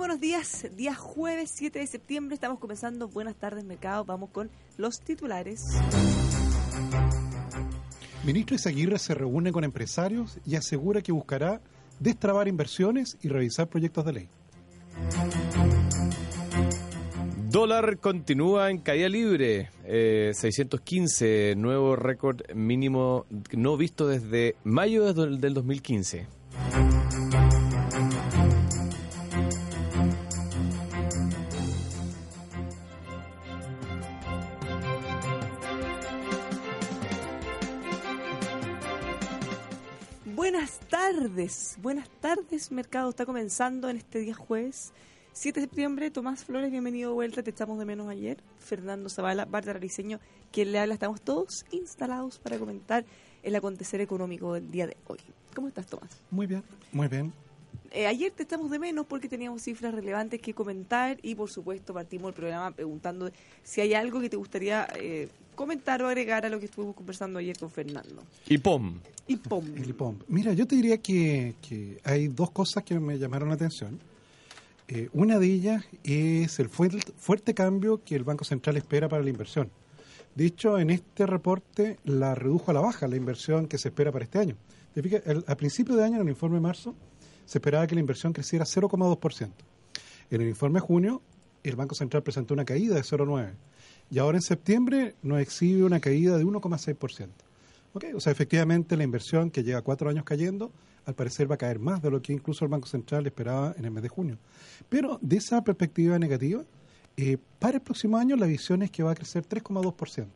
Buenos días, día jueves 7 de septiembre, estamos comenzando Buenas tardes Mercado, vamos con los titulares. Ministro Izaguirre se reúne con empresarios y asegura que buscará destrabar inversiones y revisar proyectos de ley. Dólar continúa en caída libre, eh, 615, nuevo récord mínimo no visto desde mayo del del 2015. Tardes, buenas tardes Mercado, está comenzando en este día jueves 7 de septiembre. Tomás Flores, bienvenido de vuelta, te echamos de menos ayer. Fernando Zavala, Bárbara Riseño, quien le habla, estamos todos instalados para comentar el acontecer económico del día de hoy. ¿Cómo estás, Tomás? Muy bien, muy bien. Eh, ayer te echamos de menos porque teníamos cifras relevantes que comentar y por supuesto partimos el programa preguntando si hay algo que te gustaría eh, comentar o agregar a lo que estuvimos conversando ayer con Fernando. Y POM. Y pom. El IPOM. Mira, yo te diría que, que hay dos cosas que me llamaron la atención. Eh, una de ellas es el fuerte, fuerte cambio que el Banco Central espera para la inversión. De hecho, en este reporte la redujo a la baja la inversión que se espera para este año. ¿Te fijas? El- a principio de año, en el informe de marzo, se esperaba que la inversión creciera 0,2%. En el informe de junio, el Banco Central presentó una caída de 0,9%. Y ahora en septiembre nos exhibe una caída de 1,6%. ¿Ok? O sea, efectivamente la inversión que lleva cuatro años cayendo, al parecer va a caer más de lo que incluso el Banco Central esperaba en el mes de junio. Pero de esa perspectiva negativa, eh, para el próximo año la visión es que va a crecer 3,2%.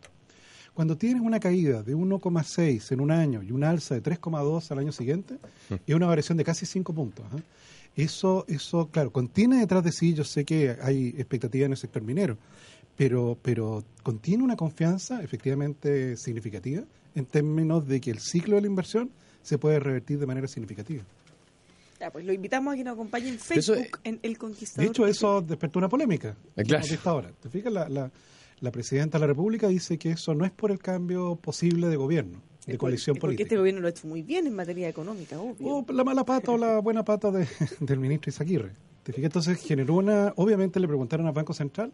Cuando tienes una caída de 1,6 en un año y una alza de 3,2 al año siguiente, es una variación de casi 5 puntos. ¿ah? Eso, eso, claro, contiene detrás de sí, yo sé que hay expectativas en el sector minero, pero, pero contiene una confianza efectivamente significativa en términos de que el ciclo de la inversión se puede revertir de manera significativa. Ya, pues lo invitamos a que nos acompañe en Eso, Facebook, en El Conquistador. De hecho, eso despertó una polémica. Eh, claro. ahora. ¿Te fijas? La, la, la presidenta de la República dice que eso no es por el cambio posible de gobierno, de coalición es Porque política. este gobierno lo ha hecho muy bien en materia económica, obvio. O la mala pata o la buena pata de- del ministro Izaguirre. ¿Te fijas? Entonces generó una... Obviamente le preguntaron al Banco Central.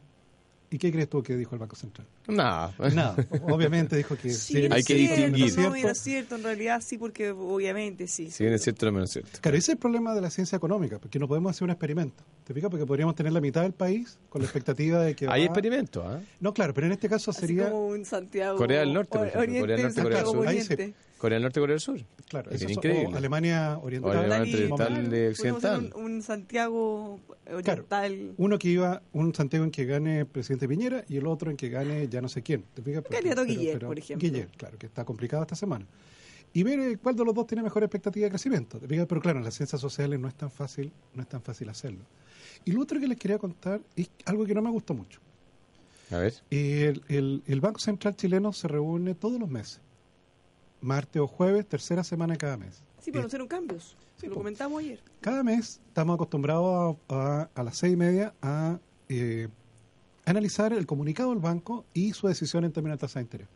¿Y qué crees tú que dijo el Banco Central? Nada. Nada. Obviamente dijo que... Sí, si bien Hay es que distinguir. No, ¿no es mira, cierto? en realidad sí, porque obviamente sí. Si bien es cierto, no menos cierto. Claro, ese es el problema de la ciencia económica, porque no podemos hacer un experimento. ¿Te fijas? Porque podríamos tener la mitad del país con la expectativa de que... Hay va- experimentos, ¿ah? No, claro, pero en este caso Así sería... como un Santiago. Corea del Norte, por ejemplo, Oriente, Corea del Norte, Corea del Sur. Oriente. Corea del Norte, Corea del Sur. Claro, Es increíble. o Alemania Oriental. O Alemania Oriental claro, de Occidental. Un, un Santiago oriental. Uno que iba, un Santiago en que gane el presidente Piñera y el otro en que gane ya no sé quién. ¿Te fijas? Candidato Guiller, por ejemplo. Guiller, claro, que está complicado esta semana. Y ver eh, cuál de los dos tiene mejor expectativa de crecimiento. Pero claro, en las ciencias sociales no es tan fácil, no es tan fácil hacerlo. Y lo otro que les quería contar es algo que no me gustó mucho. A ver. El, el- el Banco Central chileno se reúne todos los meses. Martes o jueves, tercera semana de cada mes. Sí, pero no hicieron cambios. Sí, lo po. comentamos ayer. cada mes estamos acostumbrados a, a- a las seis y media a eh, analizar el comunicado del banco y su decisión en términos de tasa de interés.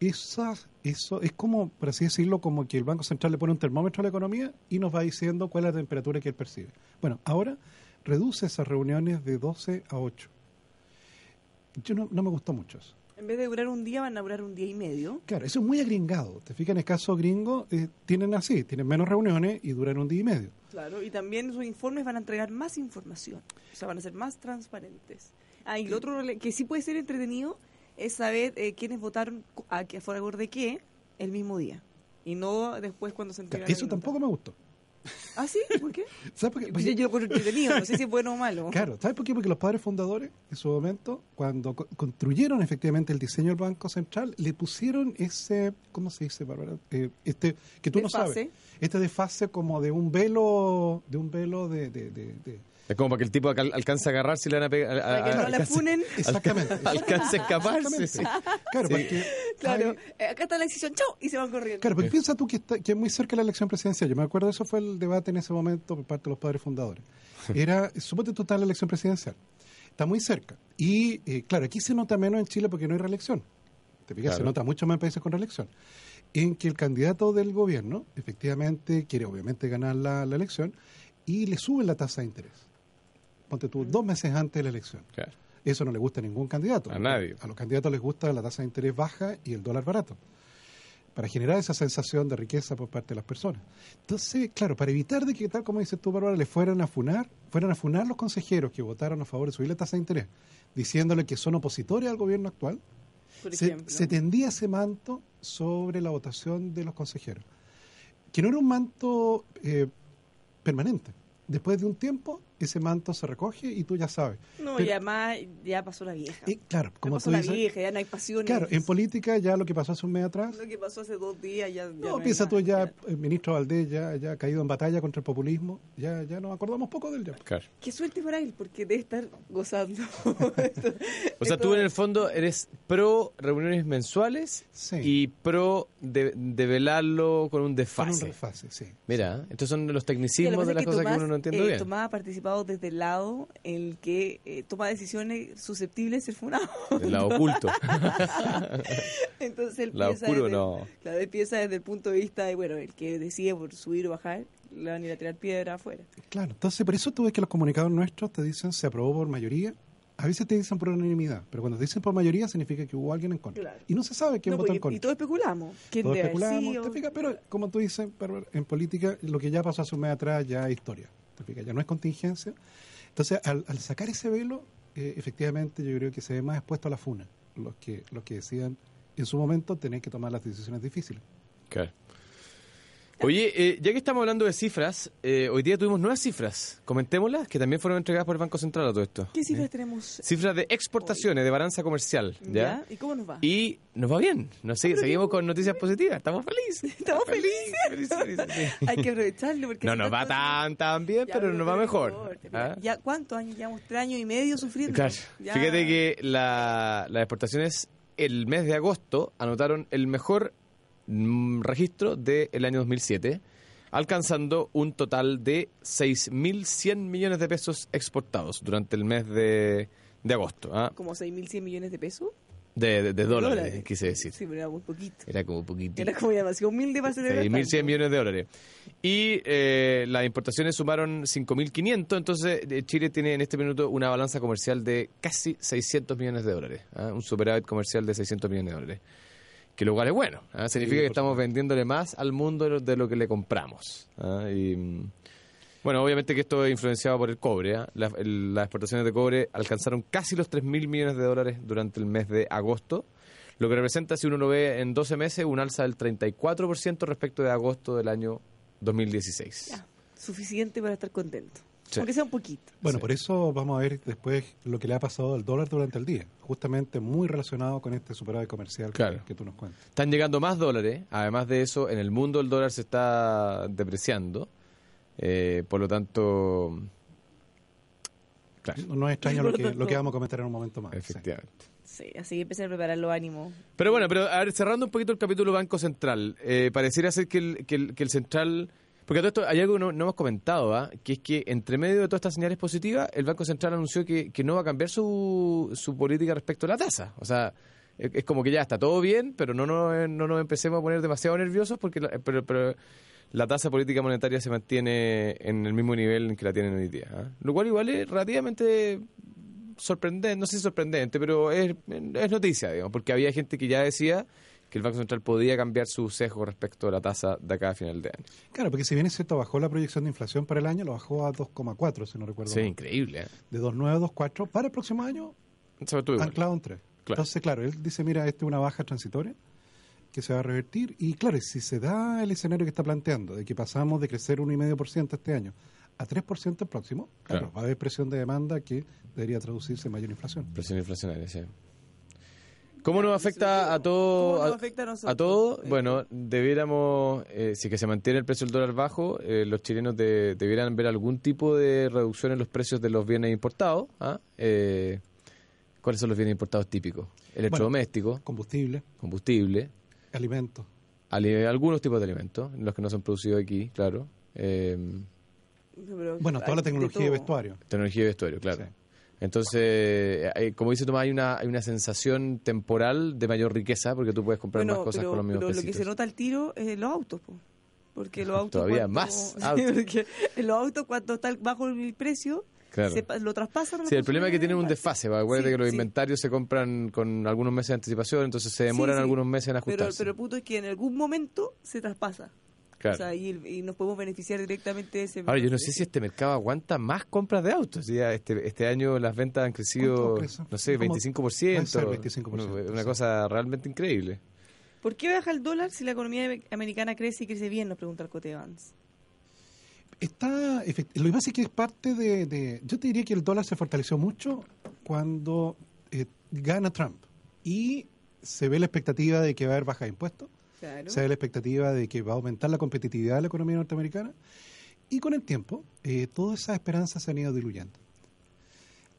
Esa- eso es como, por así decirlo, como que el Banco Central le pone un termómetro a la economía y nos va diciendo cuál es la temperatura que él percibe. Bueno, ahora reduce esas reuniones de 12 a 8. Yo no, no me gustó mucho eso. En vez de durar un día, van a durar un día y medio. Claro, eso es muy agringado. Te fijas, en el caso gringo, eh, tienen así, tienen menos reuniones y duran un día y medio. Claro, y también sus informes van a entregar más información. O sea, van a ser más transparentes. Ah, y lo otro que sí puede ser entretenido es saber eh, quiénes votaron a, a favor de qué el mismo día. Y no después cuando se entrega Claro, eso tampoco me gustó. ¿Ah, sí? ¿Por qué? ¿Sabes por qué? Pues yo, yo lo encuentro entretenido, no sé si es bueno o malo. Claro, ¿sabes por qué? Porque los padres fundadores, en su momento, cuando co- construyeron efectivamente el diseño del Banco Central, le pusieron ese, ¿cómo se dice, Bárbara? Eh, este, que tú no sabes. Este desfase como de un velo, de un velo de... de, de- de- Es como para que el tipo alca- alcance a agarrar si le van a pegar. a- Para que a- no la alcance- funen. Exactamente. Alcance a escapar. Exactamente. sí, sí. Claro, Sí. porque... Claro, hay- eh, acá está la decisión, chao, y se van corriendo. Claro, porque piensa tú que, está, que es muy cerca de la elección presidencial. Yo me acuerdo, eso fue el debate en ese momento por parte de los padres fundadores. Era, suponte tú estás en la elección presidencial. Está muy cerca. Y, eh, claro, aquí se nota menos en Chile porque no hay reelección. Te fijas, se nota mucho más en países con reelección. En que el candidato del gobierno, efectivamente, quiere obviamente ganar la, la elección y le sube la tasa de interés. Ponte tú, dos meses antes de la elección. Claro. Eso no le gusta a ningún candidato. A nadie. A los candidatos les gusta la tasa de interés baja y el dólar barato. Para generar esa sensación de riqueza por parte de las personas. Entonces, claro, para evitar de que, tal como dices tú, Bárbara, le fueran a funar, fueran a funar los consejeros que votaron a favor de subir la tasa de interés, diciéndole que son opositores al gobierno actual, por se, ejemplo. se tendía ese manto sobre la votación de los consejeros. Que no era un manto eh, permanente. Después de un tiempo, ese manto se recoge y tú ya sabes. No, Pero- y además ya pasó la vieja. Y, claro, Ya como pasó tú la dices, vieja, ya no hay pasiones. Claro, en política ya lo que pasó hace un mes atrás, Lo que pasó hace dos días ya. ya no, hay piensa tú ya, el ministro Valdés ya, ya ha caído en batalla contra el populismo, ya, ya nos acordamos poco del ya. Claro. Qué suerte para él, porque debe estar gozando. O sea, tú en el fondo eres pro reuniones mensuales Sí. y pro de, de velarlo con un Con un desfase. desfase, sí. Mira, estos son los Sí, lo tecnicismos de las cosas que Tomás, uno no entiende eh, bien. Tomás ha participado desde el lado en el que eh, toma decisiones susceptibles de ser funado. El lado oculto. Entonces él Lado piensa, oscuro, desde, no. claro, él piensa desde el punto de vista de, bueno, el que decide por subir o bajar, le van a ir a tirar piedra afuera. Claro, entonces por eso tú ves que los comunicados nuestros te dicen se aprobó por mayoría, a veces te dicen por unanimidad, pero cuando te dicen por mayoría significa que hubo alguien en contra. Claro. Y no se sabe quién No, votó pues, en contra. y todos especulamos. ¿Quién Todos especulamos, sido? ¿te fijas? Pero como tú dices, en política lo que ya pasó hace un mes atrás ya es historia. Ya no es contingencia. Entonces, al, al sacar ese velo, eh, efectivamente yo creo que se ve más expuesto a la funa. Los que, los que decían en su momento tener que tomar las decisiones difíciles. Oye, eh, ya que estamos hablando de cifras, eh, hoy día tuvimos nuevas cifras. Comentémoslas, que también fueron entregadas por el Banco Central a todo esto. ¿Qué cifras tenemos? Cifras de exportaciones, de balanza comercial. ¿ya? ¿Y cómo nos va? Y nos va bien. No sé, seguimos con noticias positivas. Estamos felices. Estamos felices. felices, sí. Hay que aprovecharlo porque No nos va tan, tan bien, Ya, pero nos va mejor. ¿ah? Ya, ¿Cuántos años? Llevamos tres años y medio sufriendo. Claro. Ya. Fíjate que la- las exportaciones el mes de agosto anotaron el mejor registro del año 2007, alcanzando un total de 6.100 millones de pesos exportados durante el mes de, de agosto. ¿ah? Como 6.100 millones de pesos. De, de- de dólares, Dólares. quise decir. Sí, pero era muy poquito. Era como poquitito. Era como demasiado humilde para celebrar. 6.100 tanto. millones de dólares. Y eh, las importaciones sumaron 5.500, entonces eh, Chile tiene en este minuto una balanza comercial de casi 600 millones de dólares, ¿ah? un superávit comercial de 600 millones de dólares. Que lo cual es bueno, ¿ah? significa que estamos supuesto. vendiéndole más al mundo de lo, de lo que le compramos. ¿ah? Y, mm, bueno, obviamente que esto es influenciado por el cobre. ¿ah? Las, el- las exportaciones de cobre alcanzaron casi los 3.000 millones de dólares durante el mes de agosto, lo que representa, si uno lo ve en 12 meses, un alza del 34% respecto de agosto del año 2016. Ya, suficiente para estar contento. Sí. Aunque sea un poquito. Bueno, Sí. por eso vamos a ver después lo que le ha pasado al dólar durante el día, justamente muy relacionado con este superávit comercial que- Claro. que, tú nos cuentas. Están llegando más dólares, además de eso, en el mundo el dólar se está depreciando, eh, por lo tanto, claro, No, no es extraño lo que, lo vamos a comentar en un momento más. sí. efectivamente. Sí, así que empecé a preparar los ánimos. Pero bueno, pero a ver, cerrando un poquito el capítulo Banco Central, eh, pareciera ser que el, que, el, que el Central... Porque todo esto hay algo que no, hemos comentado, ¿ah? que es que entre medio de todas estas señales positivas, el Banco Central anunció que, que no va a cambiar su, su política respecto a la tasa. O sea, es, como que ya está todo bien, pero no, no, no nos empecemos a poner demasiado nerviosos porque la, pero, pero la tasa política monetaria se mantiene en el mismo nivel en que la tienen hoy día. ¿ah? Lo cual igual es relativamente sorprendente, no sé si sorprendente, pero es, es noticia, digamos, porque había gente que ya decía que el Banco Central podía cambiar su sesgo respecto a la tasa de acá a final de año. Claro, porque si bien es cierto, bajó la proyección de inflación para el año, lo bajó a 2,4, si no recuerdo Sí, mal. increíble. ¿eh? De 2,9 a 2,4. Para el próximo año, anclado en 3. Claro. Entonces, claro, él dice, mira, esta es una baja transitoria que se va a revertir. Y claro, si se da el escenario que está planteando, de que pasamos de crecer 1,5% este año a 3% el próximo, claro, Claro. va a haber presión de demanda que debería traducirse en mayor inflación. Presión inflacionaria, sí. ¿Cómo nos afecta a todo? ¿Cómo nos a- afecta a nosotros? A todo, Eh, bueno, debiéramos, eh, si que se mantiene el precio del dólar bajo, eh, los chilenos de- debieran ver algún tipo de reducción en los precios de los bienes importados. ¿ah? Eh, ¿Cuáles son los bienes importados típicos? Electrodomésticos, Combustible, combustible, alimentos. ali- algunos tipos de alimentos, los que no son producidos aquí, claro. Eh, Bueno, toda la tecnología de vestuario. tecnología de vestuario, claro. Sí. Entonces, eh, como dice Tomás, hay una, hay una sensación temporal de mayor riqueza porque tú puedes comprar Bueno, más cosas pero, con los mismos pero lo que se nota al tiro es los autos, po. porque los autos Todavía cuando- más autos. porque los autos cuando está bajo el precio Claro. se lo traspasan. Sí, el problema es que tienen un desfase. va, Acuérdate Sí, que los sí. inventarios se compran con algunos meses de anticipación, entonces se demoran Sí, algunos meses en Pero, ajustarse. pero el punto es que en algún momento se traspasa. Claro. O sea, y, y nos podemos beneficiar directamente de ese. Ahora, yo no sé si este mercado aguanta más compras de autos. Ya este, este año las ventas han crecido, no sé, Como- 25%. puede ser 25%, Una, una sí. cosa realmente increíble. ¿Por qué baja el dólar si la economía americana crece y crece bien? Nos pregunta el Cote Evans. Está, lo que pasa es que es parte de, de- Yo te diría que el dólar se fortaleció mucho cuando eh, gana Trump y se ve la expectativa de que va a haber baja de impuestos, Claro. se ve la expectativa de que va a aumentar la competitividad de la economía norteamericana y con el tiempo eh, todas esas esperanzas se han ido diluyendo.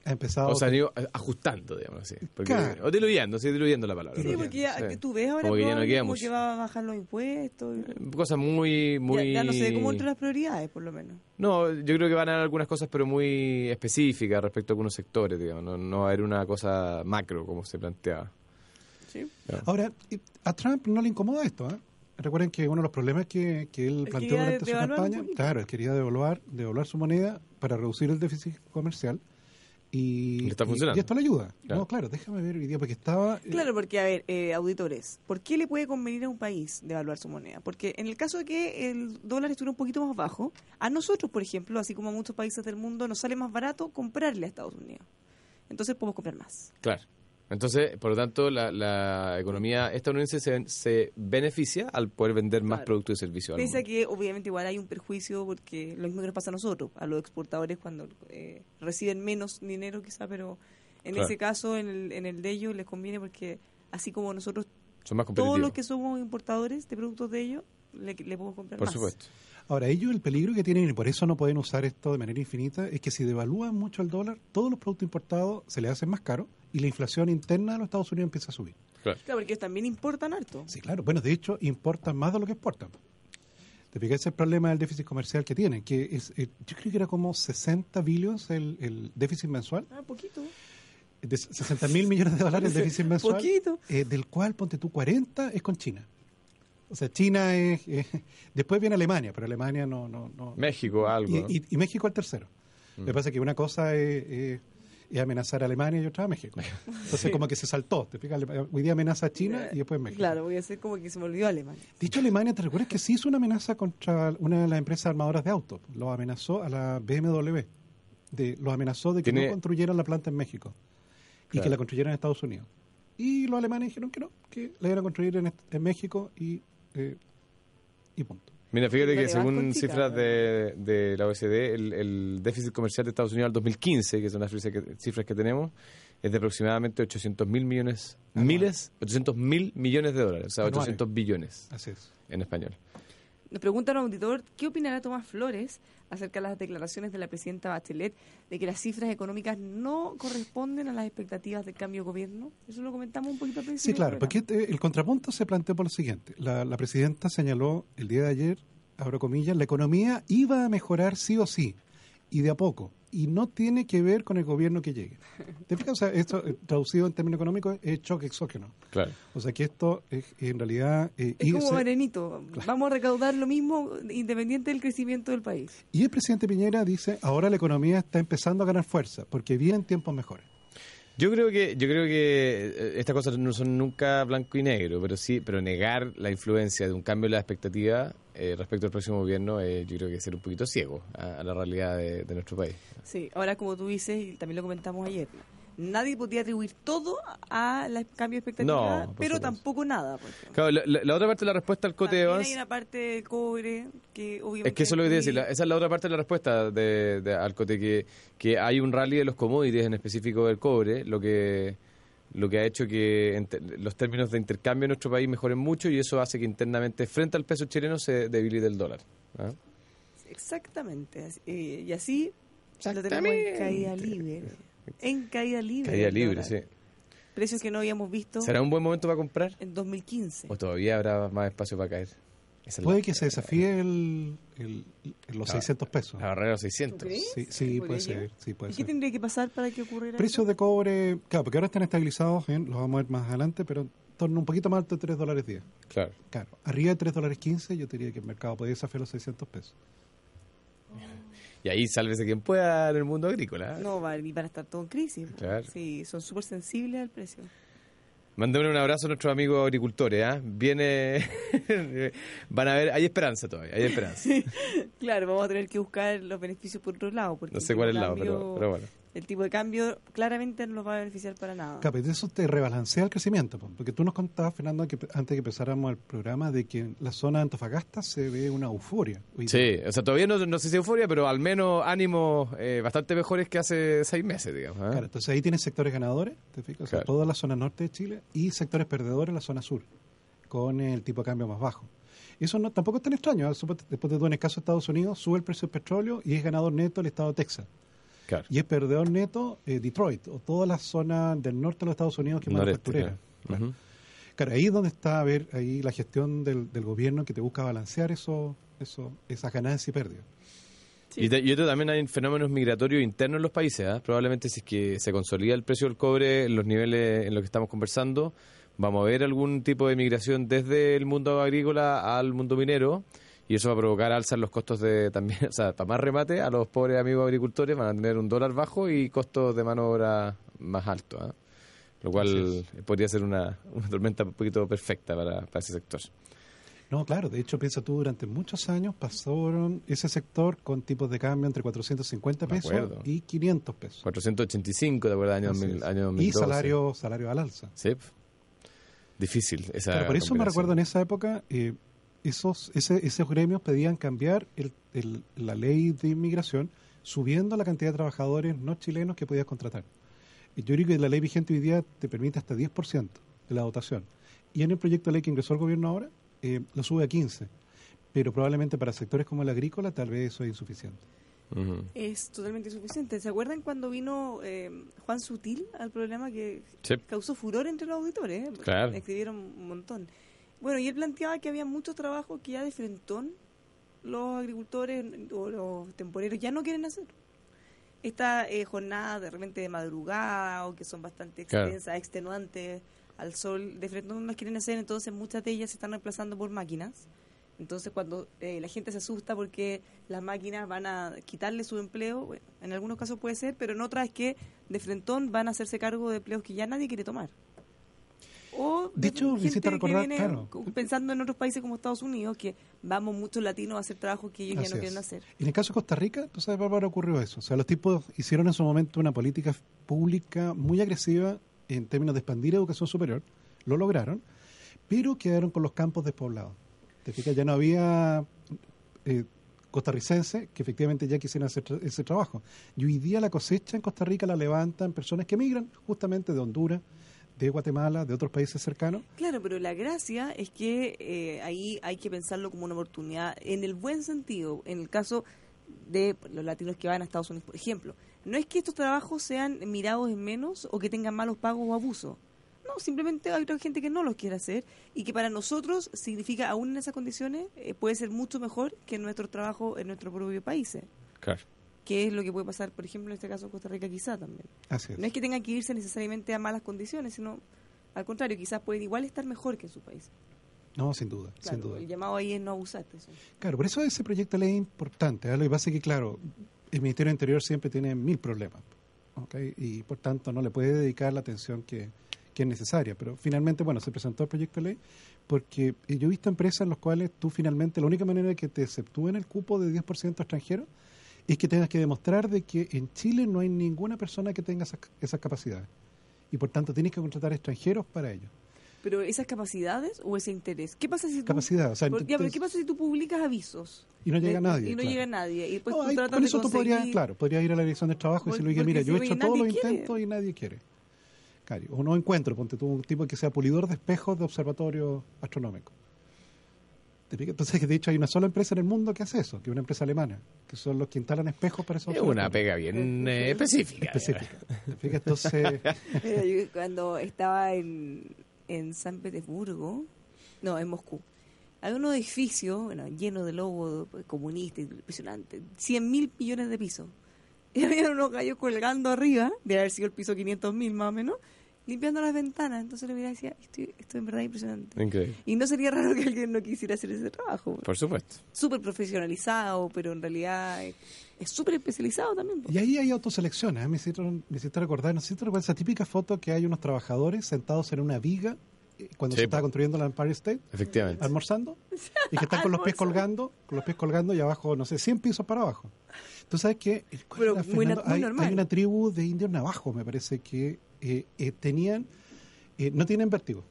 Ha empezado... O sea, han ido ajustando, digamos así. Porque, Claro. O diluyendo, sí, diluyendo la palabra. Sí, Diluyendo, porque ya, Sí. tú ves ahora Como que ya no queda como mucho. que va a bajar los impuestos. Cosas muy, muy... Ya, ya no sé cómo entre las prioridades, por lo menos. No, yo creo que van a haber algunas cosas, pero muy específicas respecto a algunos sectores, digamos. No, no va a haber una cosa macro como se planteaba. Sí. Ahora, a Trump no le incomoda esto. ¿eh? Recuerden que uno de los problemas que, que él planteó quería durante su campaña, claro, él quería devaluar, devaluar su moneda para reducir el déficit comercial. Y, está funcionando. y esto le ayuda. Claro. No, claro, déjame ver hoy día, porque estaba... eh, Claro, porque, a ver, eh, auditores, ¿por qué le puede convenir a un país devaluar su moneda? Porque en el caso de que el dólar estuviera un poquito más bajo, a nosotros, por ejemplo, así como a muchos países del mundo, nos sale más barato comprarle a Estados Unidos. Entonces podemos comprar más. Claro. Entonces, por lo tanto, la, la economía estadounidense se, se beneficia al poder vender más Claro. productos y servicios. Pese a que obviamente igual hay un perjuicio porque lo mismo que nos pasa a nosotros, a los exportadores cuando eh, reciben menos dinero quizá, pero en Claro. ese caso, en el, en el de ellos les conviene porque así como nosotros, Son más todos los que somos importadores de productos de ellos, le, le podemos comprar Por más. supuesto. Ahora, ellos el peligro que tienen, y por eso no pueden usar esto de manera infinita, es que si devalúan mucho el dólar, todos los productos importados se les hacen más caros y la inflación interna de los Estados Unidos empieza a subir. Claro. Claro, porque también importan harto. Sí, claro. Bueno, de hecho, importan más de lo que exportan. ¿Te fijas? Ese es el problema del déficit comercial que tienen, que es, eh, yo creo que era como 60 billones el, el déficit mensual, Ah, poquito. de 60 mil millones de dólares el déficit mensual, Poquito. eh, del cual, ponte tú, 40 es con China. O sea, China es... eh, después viene Alemania, pero Alemania no... no, no México, algo. y, y- y México el tercero. Lo que pasa es que una cosa es, es- amenazar a Alemania y otra a México. Entonces, como que se saltó. ¿te fijas? Hoy día amenaza a China y después México. Claro, voy a hacer como que se me olvidó Alemania. Dicho Alemania, ¿te recuerdas que sí hizo una amenaza contra una de las empresas armadoras de autos? Lo amenazó a la BMW. De, los amenazó de que Tiene- no construyeran la planta en México y Claro. que la construyeran en Estados Unidos. Y los alemanes dijeron que no, que la iban a construir en México y, eh, y punto. Mira, fíjate que según chica, cifras de, de la OECD, el, el déficit comercial de Estados Unidos al 2015, que son las cifras que, cifras que tenemos, es de aproximadamente 800 mil millones, miles, 800 mil millones de dólares, o sea, Anuales. 800 billones Así es. en español. Nos pregunta un auditor, ¿qué opinará Tomás Flores acerca de las declaraciones de la presidenta Bachelet de que las cifras económicas no corresponden a las expectativas del cambio de gobierno? Eso lo comentamos un poquito al principio. Sí, claro, porque el contrapunto se planteó por lo siguiente. La, la presidenta señaló el día de ayer, abro comillas, la economía iba a mejorar sí o sí, y de a poco, y no tiene que ver con el gobierno que llegue. ¿Te fijas? O sea, esto, eh, traducido en términos económicos, es choque exógeno. Claro. O sea, que esto es, en realidad... eh, Es como Marenito, vamos a recaudar lo mismo independiente del crecimiento del país. y el presidente Piñera dice, ahora la economía está empezando a ganar fuerza, porque vienen tiempos mejores. Yo creo que yo creo que eh, estas cosas no son nunca blanco y negro, pero sí, pero negar la influencia de un cambio en la expectativa eh, respecto al próximo gobierno, eh, yo creo que ser un poquito ciego a, a la realidad de, de nuestro país. Sí, ahora como tú dices, y también lo comentamos ayer, nadie podía atribuir todo a la cambio de expectativa, No, pero supuesto. tampoco nada. Claro, la, la- la otra parte de la respuesta al Cote hay una parte del cobre que obviamente... Es que eso es lo que te decir, la- esa es la otra parte de la respuesta de, de Alcote, que, que hay un rally de los commodities, en específico del cobre, lo que lo que ha hecho que los términos de intercambio en nuestro país mejoren mucho y eso hace que internamente frente al peso chileno se debilite el dólar. ¿ah? Exactamente. eh, y así lo tenemos en caída libre. En caída libre. Caída libre, sí. Precios que no habíamos visto ¿Será un buen momento para comprar? en 2015. ¿O todavía habrá más espacio para caer? Es Puede la- que se desafíe el, el- los Ah, 600 pesos. La barrera de los 600. ¿Tú crees? Sí, sí, ¿Podría puede ser. Sí, puede ¿Y qué ser. tendría que pasar para que ocurriera Precios eso? de cobre, claro, porque ahora están estabilizados en, los vamos a ver más adelante, pero en torno un poquito más alto de 3 dólares 10. Claro. Claro, arriba de 3 dólares 15 yo diría que el mercado podría desafiar los 600 pesos. Y ahí sálvese quien pueda en el mundo agrícola. No, va- y van a estar todo en crisis. Claro. Sí, son súper sensibles al precio. Mándame un abrazo a nuestros amigos agricultores. ¿ah? Viene. Van a ver, hay esperanza todavía, hay esperanza. Claro, vamos a tener que buscar los beneficios por otro lado. Porque No sé cuál es el lado, pero, pero bueno. El tipo de cambio claramente no nos va a beneficiar para nada. Claro, pero eso te rebalancea el crecimiento, po, porque tú nos contabas, Fernando, que antes de que empezáramos el programa, de que en la zona de Antofagasta se ve una euforia. hoy Sí, día. o sea, todavía no, no sé si euforia, pero al menos ánimos eh, bastante mejores que hace seis meses, digamos. ¿ah? Claro, entonces ahí tienes sectores ganadores, ¿te fijas? O sea, Claro. toda la zona norte de Chile y sectores perdedores en la zona sur, con el tipo de cambio más bajo. Y eso no, tampoco es tan extraño. ¿eh? Después de todo, en el caso de Estados Unidos, sube el precio del petróleo y es ganador neto el estado de Texas. Claro. Y es perdedor neto eh, Detroit, o toda la zona del norte de los Estados Unidos que es Noreste, manufacturera. claro. Ahí es donde está a ver ahí la gestión del, del gobierno que te busca balancear eso, eso, esas ganancias y pérdidas. Sí. Y, te- y otro también hay fenómenos migratorios internos en los países. ¿ah? Probablemente si es que se consolida el precio del cobre en los niveles en los que estamos conversando, vamos a ver algún tipo de migración desde el mundo agrícola al mundo minero y eso va a provocar alza en los costos de también, o sea, para más remate, a los pobres amigos agricultores van a tener un dólar bajo y costos de mano de obra más altos. ¿ah? Lo cual podría ser una, una tormenta un poquito perfecta para, para ese sector. No, claro, de hecho, piensa tú, durante muchos años pasaron ese sector con tipos de cambio entre 450 Me pesos y 500 pesos. 485, ¿te acuerdas? Año, Así 2000, es. año y 2012. salario, salario al alza. Sí. Difícil esa Claro, por eso me recuerdo en esa época, eh, esos, ese- esos gremios pedían cambiar el- el- la ley de inmigración subiendo la cantidad de trabajadores no chilenos que podías contratar. Yo creo que la ley vigente hoy día te permite hasta 10% de la dotación. Y en el proyecto de ley que ingresó el gobierno ahora, eh, lo sube a 15%. Pero probablemente para sectores como el agrícola tal vez eso es insuficiente. Es totalmente suficiente. ¿Se acuerdan cuando vino eh, Juan Sutil al programa que Sí. causó furor entre los auditores? eh? Claro. Escribieron un montón. Bueno, y él planteaba que había muchos trabajos que ya de frentón los agricultores o los temporeros ya no quieren hacer. Esta eh, jornada de repente de madrugada o que son bastante Claro. extensas, extenuantes al sol, de frentón no las quieren hacer, entonces muchas de ellas se están reemplazando por máquinas. Entonces cuando eh, la gente se asusta porque las máquinas van a quitarle su empleo, bueno, en algunos casos puede ser, pero en otras es que de frentón van a hacerse cargo de empleos que ya nadie quiere tomar. O De hecho, gente hiciste que recordar, viene claro. pensando en otros países como Estados Unidos, que vamos muchos latinos a hacer trabajos que ellos Así ya no es. quieren hacer. En el caso de Costa Rica, ¿tú sabes, Bárbara, ocurrió eso? O sea, los tipos hicieron en su momento una política pública muy agresiva en términos de expandir educación superior, lo lograron, pero quedaron con los campos despoblados. ¿Te fijas? Ya no había eh, costarricenses que efectivamente ya quisieran hacer tra- ese trabajo. Y hoy día la cosecha en Costa Rica la levantan personas que migran justamente de Honduras, de Guatemala, de otros países cercanos. Claro, pero la gracia es que eh, ahí hay que pensarlo como una oportunidad en el buen sentido. En el caso de los latinos que van a Estados Unidos, por ejemplo, no es que estos trabajos sean mirados en menos o que tengan malos pagos o abuso. No, simplemente hay otra gente que no los quiere hacer y que para nosotros significa, aún en esas condiciones, eh, puede ser mucho mejor que nuestro trabajo en nuestro propio país. Claro. Que es lo que puede pasar, por ejemplo, en este caso en Costa Rica quizá también. Así es. No es que tengan que irse necesariamente a malas condiciones, sino al contrario, quizás pueden igual estar mejor que en su país. No, sin duda, sin duda. el llamado ahí es no abusar de eso. Claro, por eso ese proyecto de ley es importante. ¿eh? Lo que pasa es que, claro, el Ministerio del Interior siempre tiene mil problemas. ¿ok? Y por tanto no le puede dedicar la atención que, que es necesaria. Pero finalmente, bueno, se presentó el proyecto de ley porque eh, yo he visto empresas en las cuales tú finalmente, la única manera de que te exceptúen el cupo de 10% extranjero es que tengas que demostrar de que en Chile no hay ninguna persona que tenga esas, esas capacidades. Y por tanto tienes que contratar extranjeros para ello. Pero esas capacidades o ese interés. ¿Qué pasa si tú, Capacidad, o sea, por- ya, pero entonces- ¿qué pasa si tú publicas avisos? Y no llega De- nadie, Y no claro. llega nadie. Y después No, con de eso tú podrías, claro, podrías ir a la dirección de trabajo y Por- decirle, oye, mira, si, yo he hecho todos los quiere. intentos y nadie quiere. Claro, o no encuentro, ponte tú un tipo que sea pulidor de espejos de observatorio astronómico. Entonces, de hecho, hay una sola empresa en el mundo que hace eso, que es una empresa alemana, que son los que instalan espejos para esos Es una pega bien eh, específica. específica. Entonces, Mira, yo cuando estaba en, en San Petersburgo, no, en Moscú, había un edificio bueno, lleno de logos comunistas, impresionante, 100 mil millones de pisos. Y había unos gallos colgando arriba, de haber sido el piso 500 mil más o menos, limpiando las ventanas. Entonces le miraba y decía, esto, esto en verdad es impresionante. Increíble. Y no sería raro que alguien no quisiera hacer ese trabajo. Por supuesto. Súper profesionalizado, pero en realidad es- es súper especializado también. y ahí hay autoselecciones. ¿eh? Me, hicieron, me hiciste recordar, no sé si te recuerdas esa típica foto que hay unos trabajadores sentados en una viga eh, cuando Sí, se estaba construyendo la Empire State. Efectivamente. almorzando y que están con los pies colgando, con los pies colgando y abajo, no sé, 100 pisos para abajo. Tú sabes que ¿cuál Pero muy na- Fernando? muy hay, normal. hay una tribu de indios navajos, me parece que eh, eh, tenían, eh, no tienen vértigo.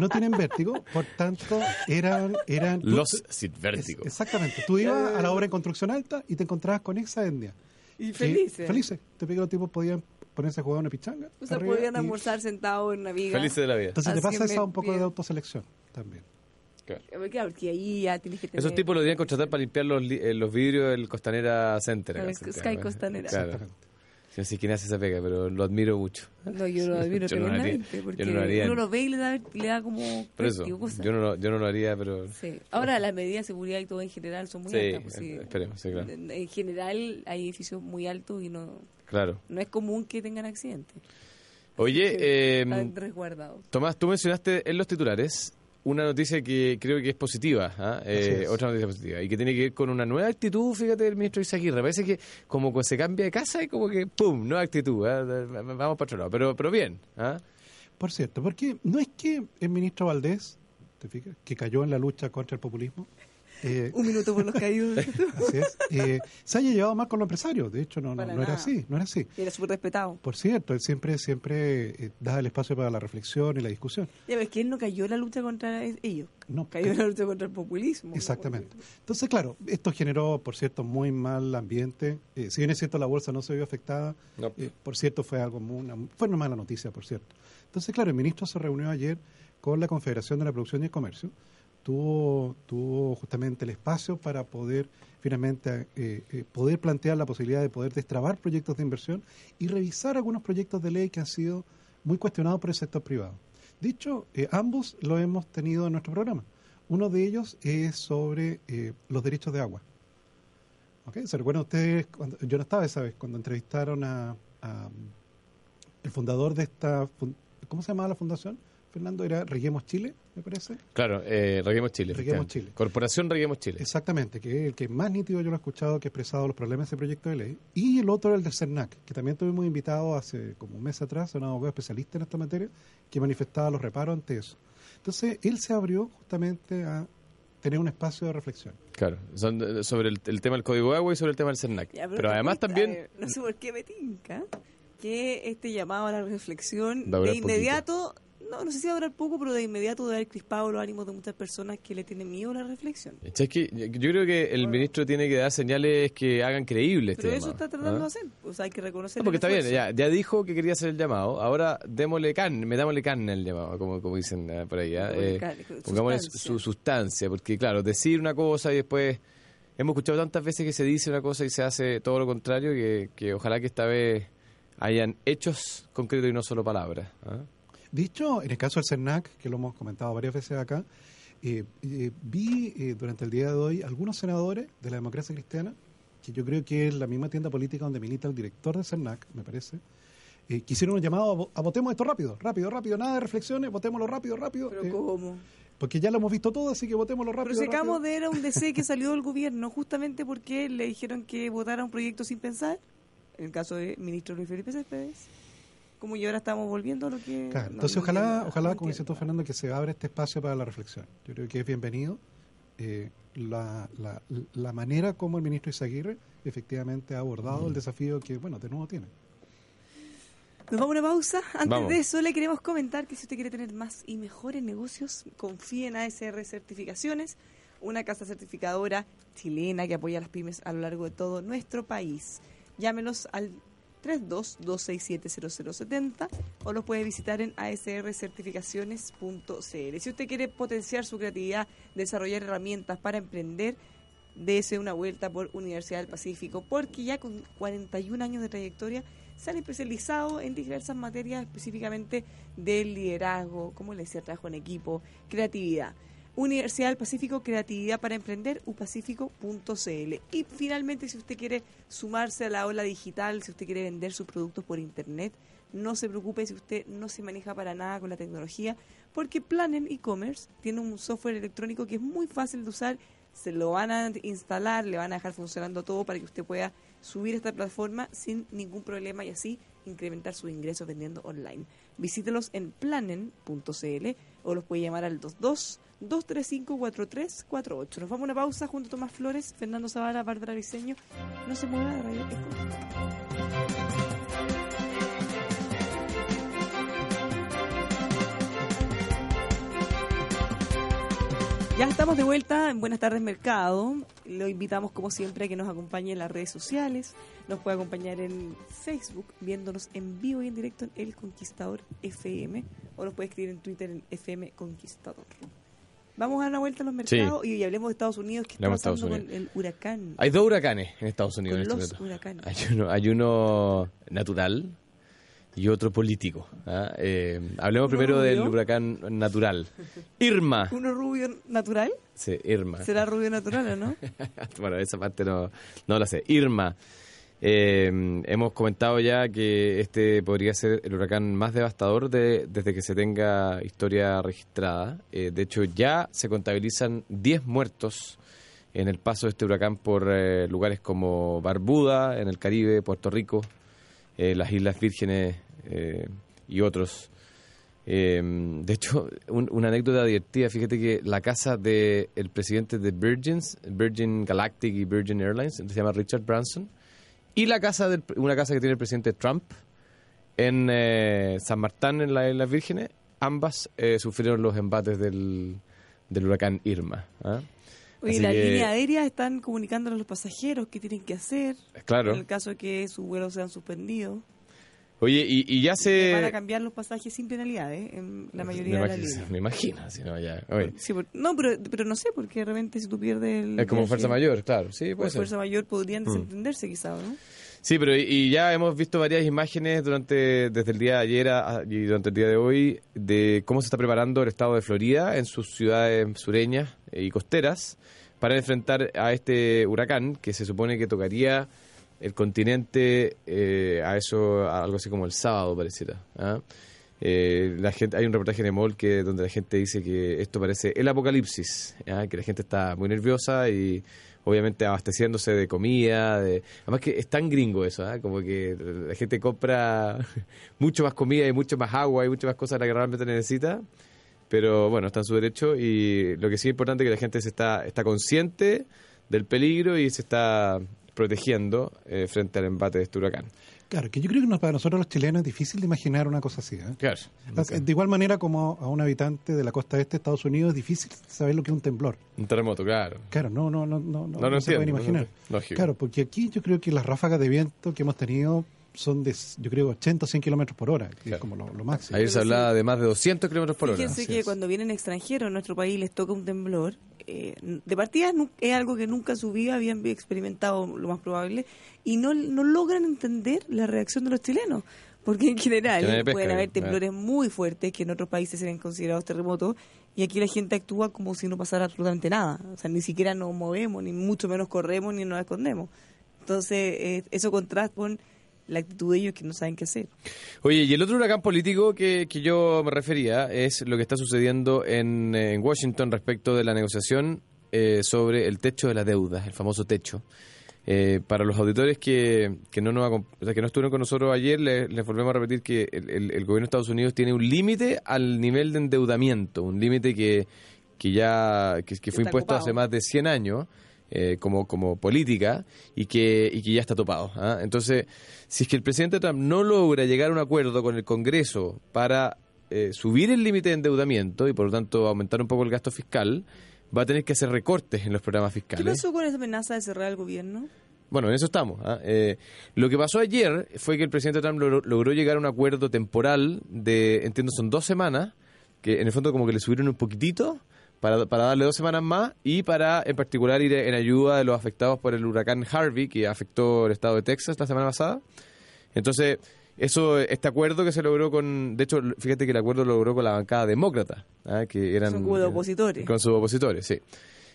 No tienen vértigo, por tanto, eran... eran tú- Los sin es- vértigo. exactamente. Tú ibas a la obra en construcción alta y te encontrabas con esa etnia. Y Eh, felices. felices. Te pico los tipos podían ponerse a jugar una pichanga. O sea, podían y- almorzar sentados en una viga. Felices de la vida. Entonces te pasa esa un poco de autoselección también. Claro. Claro, porque ahí ya tienes que tener... Esos tipos lo deberían contratar para limpiar los, li- eh, los vidrios del Costanera Center. en Sky. Costanera. Claro. Exactamente. No sé quién hace esa pega, pero lo admiro mucho. No, yo lo admiro Yo no lo haría. tremendamente, porque Yo no lo haría. uno lo ve y le da, le da como Por eso, yo no, lo, yo no lo haría, pero... Sí. Ahora, las medidas de seguridad y todo en general son muy Sí, altas. pues, sí. esperemos, sí, claro. En, en general hay edificios muy altos y no, Claro. no es común que tengan accidentes. Oye, eh. Tomás, tú mencionaste en los titulares una noticia que creo que es positiva, ¿ah? Eh, es. otra noticia positiva, y que tiene que ver con una nueva actitud, fíjate, del ministro Izaguirre. Parece que como que se cambia de casa y como que, ¡pum!, nueva actitud, ¿ah? vamos para otro lado, pero, pero bien. ¿ah? Por cierto, porque no es que el ministro Valdés, ¿te fijas? que cayó en la lucha contra el populismo, eh, Un minuto por los caídos. así es, eh, se haya llevado más con los empresarios. De hecho, no, no, no era nada. así, no era así. Y era súper respetado. Por cierto, él siempre, siempre eh, da el espacio para la reflexión y la discusión. Ya ves que él no cayó en la lucha contra ellos. No, Cayó en la lucha contra el populismo. Exactamente. Entonces, claro, esto generó, por cierto, muy mal ambiente. Eh, si bien es cierto, la bolsa no se vio afectada, No. eh, por cierto, fue algo muy, una, fue una mala noticia, por cierto. Entonces, claro, el ministro se reunió ayer con la Confederación de la Producción y el Comercio. Tuvo, tuvo justamente el espacio para poder finalmente eh, eh, poder plantear la posibilidad de poder destrabar proyectos de inversión y revisar algunos proyectos de ley que han sido muy cuestionados por el sector privado. Dicho, eh, ambos lo hemos tenido en nuestro programa. Uno de ellos es sobre los derechos de agua. ¿Ok? ¿Se recuerdan ustedes? Yo no estaba esa vez, cuando entrevistaron a, a, el fundador de esta... ¿Cómo se llamaba la fundación? Fernando, era Reguemos Chile, me parece. Claro, eh, Reguemos Chile. Reguemos. Chile. Corporación Reguemos Chile. Exactamente, que es el que más nítido yo lo he escuchado que ha expresado los problemas de ese proyecto de ley. Y el otro, el del CERNAC, que también tuvimos invitado hace como un mes atrás, a un abogado especialista en esta materia, que manifestaba los reparos ante eso. Entonces, él se abrió justamente a tener un espacio de reflexión. Claro, son eh, sobre el, el tema del código de agua y sobre el tema del CERNAC. Ya, pero además también... ver, no sé por qué me tinca que este llamado a la reflexión de inmediato, no, no sé si va a durar poco, pero de inmediato debe haber crispado los ánimos de muchas personas que le tienen miedo a la reflexión. Es que yo creo que el ministro tiene que dar señales que hagan creíble este Pero eso está tratando ¿ah? de hacer. O sea, hay que reconocer No, porque está bien, ya, ya dijo que quería hacer el llamado, ahora démosle can, metámosle can el llamado, como, como dicen ah, por ahí. ¿ah? Eh, pongámosle su sustancia, porque claro, decir una cosa y después... Hemos escuchado tantas veces que se dice una cosa y se hace todo lo contrario, que, que ojalá que esta vez hayan hechos concretos y no solo palabras. Dicho, en el caso del CERNAC, que lo hemos comentado varias veces acá, eh, eh, vi eh, durante el día de hoy algunos senadores de la democracia cristiana, que yo creo que es la misma tienda política donde milita el director del CERNAC, me parece, eh, que hicieron un llamado a, a votemos esto rápido, rápido, rápido, nada de reflexiones, votémoslo rápido, rápido, Pero eh, ¿cómo? porque ya lo hemos visto todo, así que votémoslo rápido. Pero rápido. acabamos de ver a un DC que salió del gobierno justamente porque le dijeron que votara un proyecto sin pensar, en el caso de ministro Luis Felipe Céspedes, como y ahora estamos volviendo a lo que... Claro, entonces no ojalá, ojalá, como dice tú. Fernando, que se abra este espacio para la reflexión. Yo creo que es bienvenido eh, la, la, la manera como el ministro Izaguirre efectivamente ha abordado el desafío que, bueno, de nuevo tiene. Nos vamos a una pausa. Antes Vamos. de eso, le queremos comentar que si usted quiere tener más y mejores negocios, confíe en ASR Certificaciones, una casa certificadora chilena que apoya a las pymes a lo largo de todo nuestro país. Llámenos al 32-267-0070 o los puede visitar en asrcertificaciones.cl. Si usted quiere potenciar su creatividad, desarrollar herramientas para emprender, dése una vuelta por Universidad del Pacífico, porque ya con 41 años de trayectoria se han especializado en diversas materias específicamente del liderazgo, como les decía, trabajo en equipo, creatividad. Universidad del Pacífico, creatividad para emprender, upacífico.cl. Y finalmente, si usted quiere sumarse a la ola digital, si usted quiere vender sus productos por internet, no se preocupe si usted no se maneja para nada con la tecnología, porque Planen e-commerce tiene un software electrónico que es muy fácil de usar, se lo van a instalar, le van a dejar funcionando todo para que usted pueda subir esta plataforma sin ningún problema y así incrementar sus ingresos vendiendo online. Visítelos en planen.cl o los puede llamar al 22 235 4348. Nos vamos a una pausa junto a Tomás Flores, Fernando Zavala, Bárbara Viseño. No se mueva de radio. Ya estamos de vuelta en Buenas tardes Mercado. Lo invitamos como siempre a que nos acompañe en las redes sociales. Nos puede acompañar en Facebook viéndonos en vivo y en directo en El Conquistador FM o nos puede escribir en Twitter en FM Conquistador. Vamos a dar una vuelta a los mercados y, hablemos de Estados Unidos que está pasando con el huracán. Hay dos huracanes en Estados Unidos. Con en este los momento. huracanes. Hay uno, hay uno natural y otro político. ¿ah? Eh, hablemos ¿Uno primero del huracán natural. Irma. ¿Uno rubio natural? Sí, Irma. ¿Será rubio natural o no? bueno, esa parte no, no la sé. Irma. Eh, hemos comentado ya que este podría ser el huracán más devastador de- desde que se tenga historia registrada. Eh, de hecho, ya se contabilizan 10 muertos en el paso de este huracán por eh, lugares como Barbuda, en el Caribe, Puerto Rico, eh, las Islas Vírgenes eh, y otros. De hecho, un- una anécdota divertida, fíjate que la casa del el presidente de Virgins, Virgin Galactic y Virgin Airlines, se llama Richard Branson, y la casa del, una casa que tiene el presidente Trump en eh, San Martín, en las Islas Vírgenes, ambas eh, sufrieron los embates del, del huracán Irma. ¿ah? Oye, las que- líneas aéreas están comunicándole a los pasajeros qué tienen que hacer Claro. en el caso de que sus vuelos sean suspendidos. Oye, y, y ya se... Van a cambiar los pasajes sin penalidades en la mayoría de las líneas. me imagino, si no, ya. oye. Sí, por- no, pero, pero no sé, porque de repente si tú pierdes el es como viaje fuerza mayor, claro. Sí, puede ser. fuerza mayor podrían Mm. desentenderse quizá, ¿no? Sí, pero y, y ya hemos visto varias imágenes durante desde el día de ayer a- y durante el día de hoy de cómo se está preparando el estado de Florida en sus ciudades sureñas y costeras para enfrentar a este huracán que se supone que tocaría el continente eh, a eso a algo así como el sábado pareciera. ¿ah? Eh, la gente hay un reportaje en Emol que donde la gente dice que esto parece el apocalipsis, ¿ah? que la gente está muy nerviosa y obviamente abasteciéndose de comida, de además que es tan gringo eso, ¿ah? como que la gente compra mucho más comida y mucho más agua y muchas más cosas de las que realmente necesita, pero bueno, está en su derecho y lo que sí es importante es que la gente se está está consciente del peligro y se está protegiendo eh, frente al embate de este huracán. Claro, que yo creo que para nosotros los chilenos es difícil de imaginar una cosa así. ¿eh? Claro. De igual manera como a un habitante de la costa este de Estados Unidos es difícil saber lo que es un temblor. Un terremoto, claro. Claro, no, no, no, no, no, No lo no se pueden imaginar. no. Claro, porque aquí yo creo que las ráfagas de viento que hemos tenido son de, yo creo, 80 o 100 kilómetros por hora, que Claro. es como lo, lo máximo. Ayer se hablaba de más de 200 kilómetros por hora. Fíjense que es. cuando vienen extranjeros a nuestro país les toca un temblor. Eh, de partida es algo que nunca en su vida habían experimentado, lo más probable, y no, no logran entender la reacción de los chilenos. Porque en general pesca, pueden haber temblores muy fuertes que en otros países serían considerados terremotos, y aquí la gente actúa como si no pasara absolutamente nada. O sea, ni siquiera nos movemos, ni mucho menos corremos, ni nos escondemos. Entonces, eh, eso contrasta con la actitud de ellos que no saben qué hacer. Oye, y el otro huracán político que, que yo me refería es lo que está sucediendo en, eh, en Washington respecto de la negociación eh, sobre el techo de la deuda, el famoso techo. Eh, para los auditores que, que, no nos, acom- o sea, que no estuvieron con nosotros ayer, les, les volvemos a repetir que el, el- el gobierno de Estados Unidos tiene un límite al nivel de endeudamiento, un límite que, que ya que, que fue impuesto hace más de 100 años eh, como, como política y que, y que ya está topado. ¿ah? Entonces, si es que el presidente Trump no logra llegar a un acuerdo con el Congreso para eh, subir el límite de endeudamiento y por lo tanto aumentar un poco el gasto fiscal, va a tener que hacer recortes en los programas ¿Qué fiscales. pasó con esa amenaza de cerrar el gobierno? Bueno, en eso estamos. ¿ah? Eh, lo que pasó ayer fue que el presidente Trump logró, logró llegar a un acuerdo temporal de, entiendo, son dos semanas, que en el fondo como que le subieron un poquitito para, para darle dos semanas más y para en particular ir en ayuda de los afectados por el huracán Harvey que afectó el estado de Texas la semana pasada. Entonces, eso, este acuerdo que se logró con, de hecho, fíjate que el acuerdo lo logró con la bancada demócrata, ¿ah? que eran Son como de opositores. con sus opositores, sí.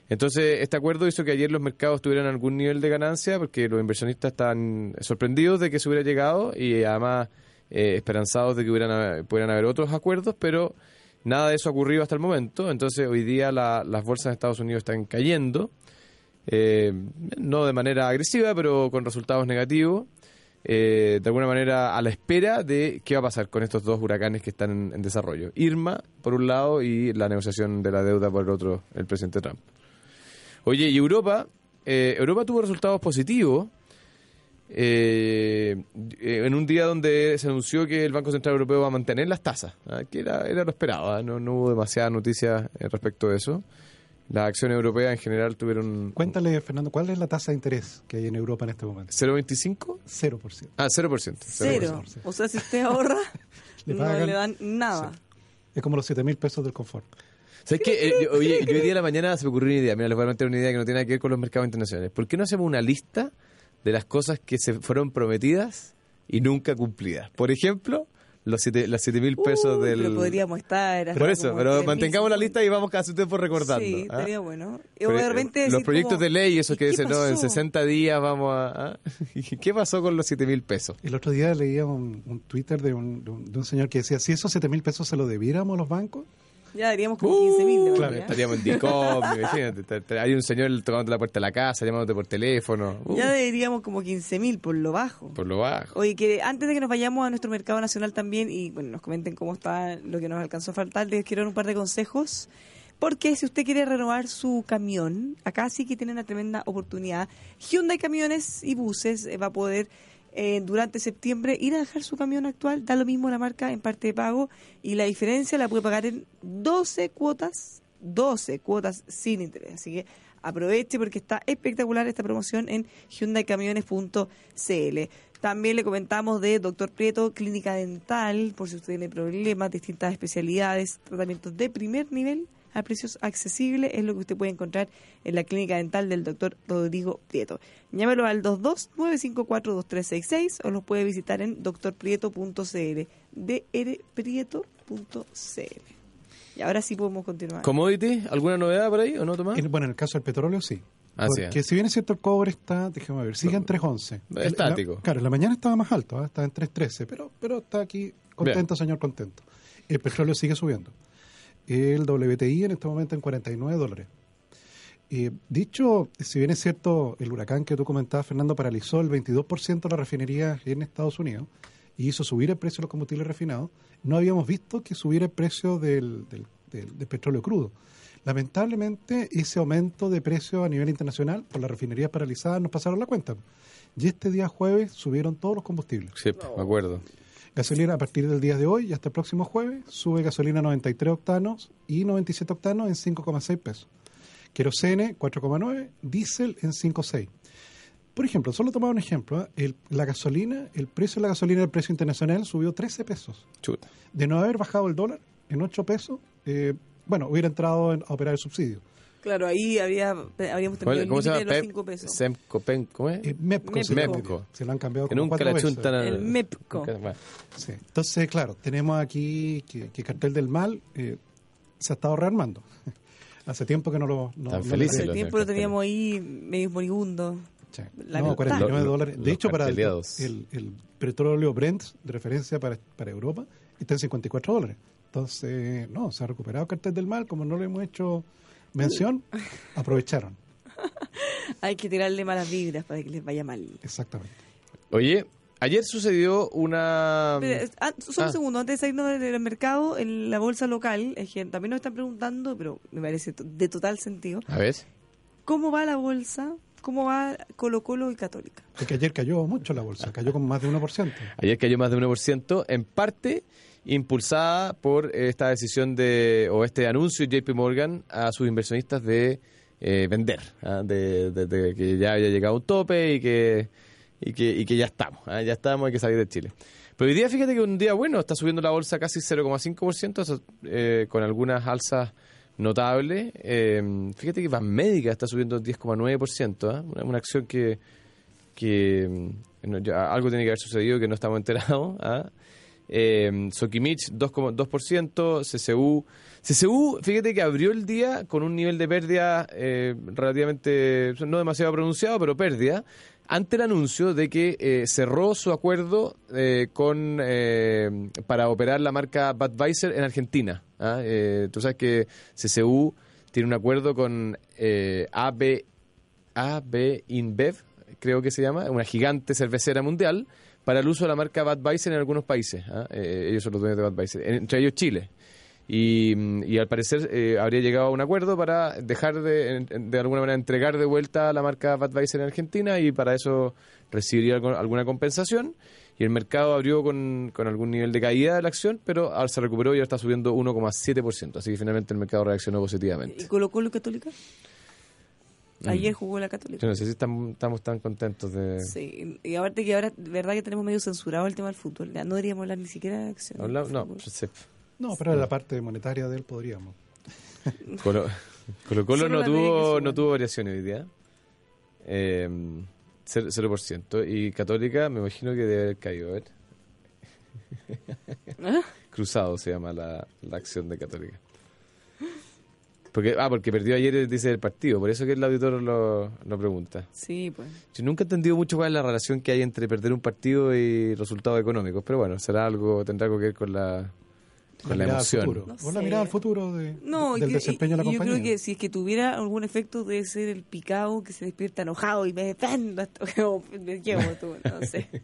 Entonces, este acuerdo hizo que ayer los mercados tuvieran algún nivel de ganancia porque los inversionistas están sorprendidos de que se hubiera llegado y además eh, esperanzados de que hubieran, pudieran haber otros acuerdos, pero nada de eso ha ocurrido hasta el momento. Entonces, hoy día la- las bolsas de Estados Unidos están cayendo, eh, no de manera agresiva, pero con resultados negativos. eh, de alguna manera a la espera de qué va a pasar con estos dos huracanes que están en, en desarrollo. Irma, por un lado, y la negociación de la deuda por el otro, el presidente Trump. Oye, y Europa, eh, Europa tuvo resultados positivos eh, en un día donde se anunció que el Banco Central Europeo va a mantener las tasas, ¿ah? que era, era lo esperado, ¿ah? no, no hubo demasiadas noticias eh, respecto de eso. Las acciones europeas en general tuvieron Cuéntale, Fernando, ¿cuál es la tasa de interés que hay en Europa en este momento? 0,25. 0%. Ah, 0%. Cero. 0%. O sea, si usted ahorra, Le no pagan- le dan nada. Es como los 7 mil pesos del confort. ¿Sabes qué? Eh, yo- oye, yo hoy día de la mañana se me ocurrió una idea. Mira, les voy a meter una idea que no tiene nada que ver con los mercados internacionales. ¿Por qué no hacemos una lista de las cosas que se fueron prometidas y nunca cumplidas? Por ejemplo, los siete, los siete mil pesos Uy, del... Pero podríamos estar. Por eso, pero 3.000, mantengamos la lista y vamos cada cierto tiempo recordando. Sí, ¿ah? estaría bueno. Y Pero, de eh, repente los proyectos como, de ley, esos ¿y que dicen, no, en pasó? 60 días vamos a... ¿ah? ¿Qué pasó con los siete mil pesos? El otro día leía un, un Twitter de un, de, un, de un señor que decía, si esos 7 mil pesos se los debiéramos a los bancos, Ya daríamos como 15 mil. Uh, claro, Estaríamos en DICOM, Hay un señor tocándote la puerta de la casa, llamándote por teléfono. Uh, Ya deberíamos como 15 mil por lo bajo. por lo bajo. Oye, que antes de que nos vayamos a nuestro mercado nacional también y bueno, nos comenten cómo está lo que nos alcanzó a faltar, les quiero dar un par de consejos. Porque si usted quiere renovar su camión, acá sí que tiene una tremenda oportunidad. Hyundai Camiones y Buses eh, va a poder eh, durante septiembre ir a dejar su camión actual. Da lo mismo la marca en parte de pago y la diferencia la puede pagar en 12 cuotas, 12 cuotas sin interés. Así que aproveche porque está espectacular esta promoción en hyundaicamiones.cl. También le comentamos de Doctor Prieto, clínica dental, por si usted tiene problemas, distintas especialidades, tratamientos de primer nivel a precios accesibles, es lo que usted puede encontrar en la clínica dental del doctor Rodrigo Prieto. Llámelo al 22-954-2366 o los puede visitar en doctorprieto.cl, drprieto.cl. Y ahora sí podemos continuar. ¿Commodity? ¿Alguna novedad por ahí o no, Tomás? en- bueno, en el caso del petróleo sí. Ah, sí, Porque ah. si bien es cierto el cobre está, déjame ver, sigue en 3.11. El- Estático. la- claro, en la mañana estaba más alto, ¿ah? estaba en 3.13, pero, pero está aquí contento, señor, contento. El petróleo sigue subiendo. El WTI en este momento en 49 dólares. Eh, dicho, si bien es cierto, el huracán que tú comentabas, Fernando, paralizó el 22% de las refinerías en Estados Unidos y hizo subir el precio de los combustibles refinados, no habíamos visto que subiera el precio del, del- del- del petróleo crudo. Lamentablemente, ese aumento de precio a nivel internacional por las refinerías paralizadas nos pasaron la cuenta. Y este día jueves subieron todos los combustibles. Sí, me acuerdo. Gasolina a partir del día de hoy y hasta el próximo jueves sube gasolina 93 octanos y 97 octanos en 5,6 pesos. Querosene 4,9, diésel en 5,6. Por ejemplo, solo tomar un ejemplo, ¿ah? el- la gasolina, el precio de la gasolina, el precio internacional subió 13 pesos. Chuta. De no haber bajado el dólar en 8 pesos, eh, bueno, hubiera entrado en- a operar el subsidio. Claro, ahí había, habríamos tenido el ¿Cómo se llama? de los 5 pesos. Semco, Pen- ¿Cómo es? Eh, MEPCO, se, MEPCO. se lo han cambiado que como nunca cuatro la veces. al- El MEPCO. Nunca- bueno. Sí. Entonces, claro, tenemos aquí que, que Cartel del Mal eh, se ha estado rearmando. Hace tiempo que no lo... No, Están no lo felices Hace tiempo lo teníamos ahí medio moribundo. Sí. La No, mitad. 49 Lo- lo- dólares. De hecho, para el, carteleados. el, el petróleo Brent de referencia para, para Europa está en 54 dólares. Entonces, no, se ha recuperado Cartel del Mal. Como no le hemos hecho mención, aprovecharon. Hay que tirarle malas vibras para que les vaya mal. Exactamente. Oye, ayer sucedió una... Ah, solo ah. un segundo, antes de irnos del, mercado, en la bolsa local, es que también nos están preguntando, pero me parece de total sentido, A ver. ¿cómo va la bolsa? ¿Cómo va Colo Colo y Católica? Es que ayer cayó mucho la bolsa, cayó con más de 1%. Ayer cayó más de 1%, en parte impulsada por esta decisión de, o este anuncio de JP Morgan a sus inversionistas de eh, vender, ¿ah? de, de- de que ya había llegado un tope y que, y que, y que ya estamos, ¿ah? ya estamos, hay que salir de Chile. Pero hoy día fíjate que un día bueno, está subiendo la bolsa casi 0,5%, eso, eh, con algunas alzas notables. Eh, fíjate que Banmédica está subiendo 10,9%, ¿ah? una, una acción que, que mm, no, ya algo tiene que haber sucedido que no estamos enterados. Eh, Sokimich 2,2%, CCU. CCU, fíjate que abrió el día con un nivel de pérdida eh, relativamente, no demasiado pronunciado, pero pérdida, ante el anuncio de que eh, cerró su acuerdo eh, con para operar la marca Budweiser en Argentina. ¿ah? Tú sabes que CCU tiene un acuerdo con AB AB InBev, creo que se llama, una gigante cervecera mundial, para el uso de la marca Budweiser en algunos países. ¿ah? Eh, ellos son los dueños de Budweiser, entre ellos Chile. Y, mm, y al parecer eh, habría llegado a un acuerdo para dejar de, de alguna manera, entregar de vuelta la marca Budweiser en Argentina y para eso recibiría alguna compensación. Y el mercado abrió con, con algún nivel de caída de la acción, pero ahora se recuperó y ahora está subiendo 1,7%. Así que finalmente el mercado reaccionó positivamente. ¿Y Colo Colo Católica? Ayer jugó la Católica. Yo no sé si estamos, estamos tan contentos de... Sí, y aparte que ahora, verdad que tenemos medio censurado el tema del fútbol. Ya no deberíamos hablar ni siquiera de acción. Habla- no, pero la parte monetaria de él podríamos. Colo Colo, no tuvo no tuvo variaciones hoy día. Eh, cero- 0%. Y Católica me imagino que debe haber caído. Ver. ¿Ah? Cruzado se llama la, la acción de Católica. Porque, ah, porque perdió ayer, dice el partido. Por eso que el auditor lo, lo pregunta. Sí, pues. Yo nunca he entendido mucho cuál es la relación que hay entre perder un partido y resultados económicos. Pero bueno, será algo, tendrá algo que ver con la, con la, mirada al emoción. futuro. No o la sé. mirada al futuro de, No, del que- desempeño de la compañía. Yo creo que si es que tuviera algún efecto debe ser el picado que se despierta enojado y me defiendo. Como, me llevo tú, no sé.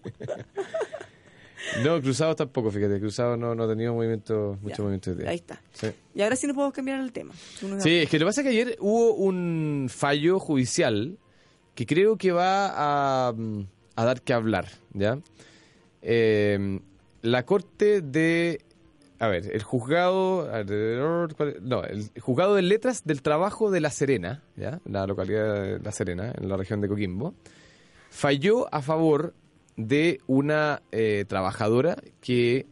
No, Cruzado tampoco, fíjate. Cruzado no, no ha tenido movimiento, mucho Ya, movimiento de Ahí está. Sí. Y ahora sí nos podemos cambiar el tema. Sí, es que lo que pasa es que ayer hubo un fallo judicial que creo que va a, mm, a dar que hablar, ¿ya? Eh, la corte de... A ver, el juzgado... No, el juzgado de letras del trabajo de La Serena, ¿ya? La localidad de La Serena, en la región de Coquimbo, falló a favor de una eh, trabajadora que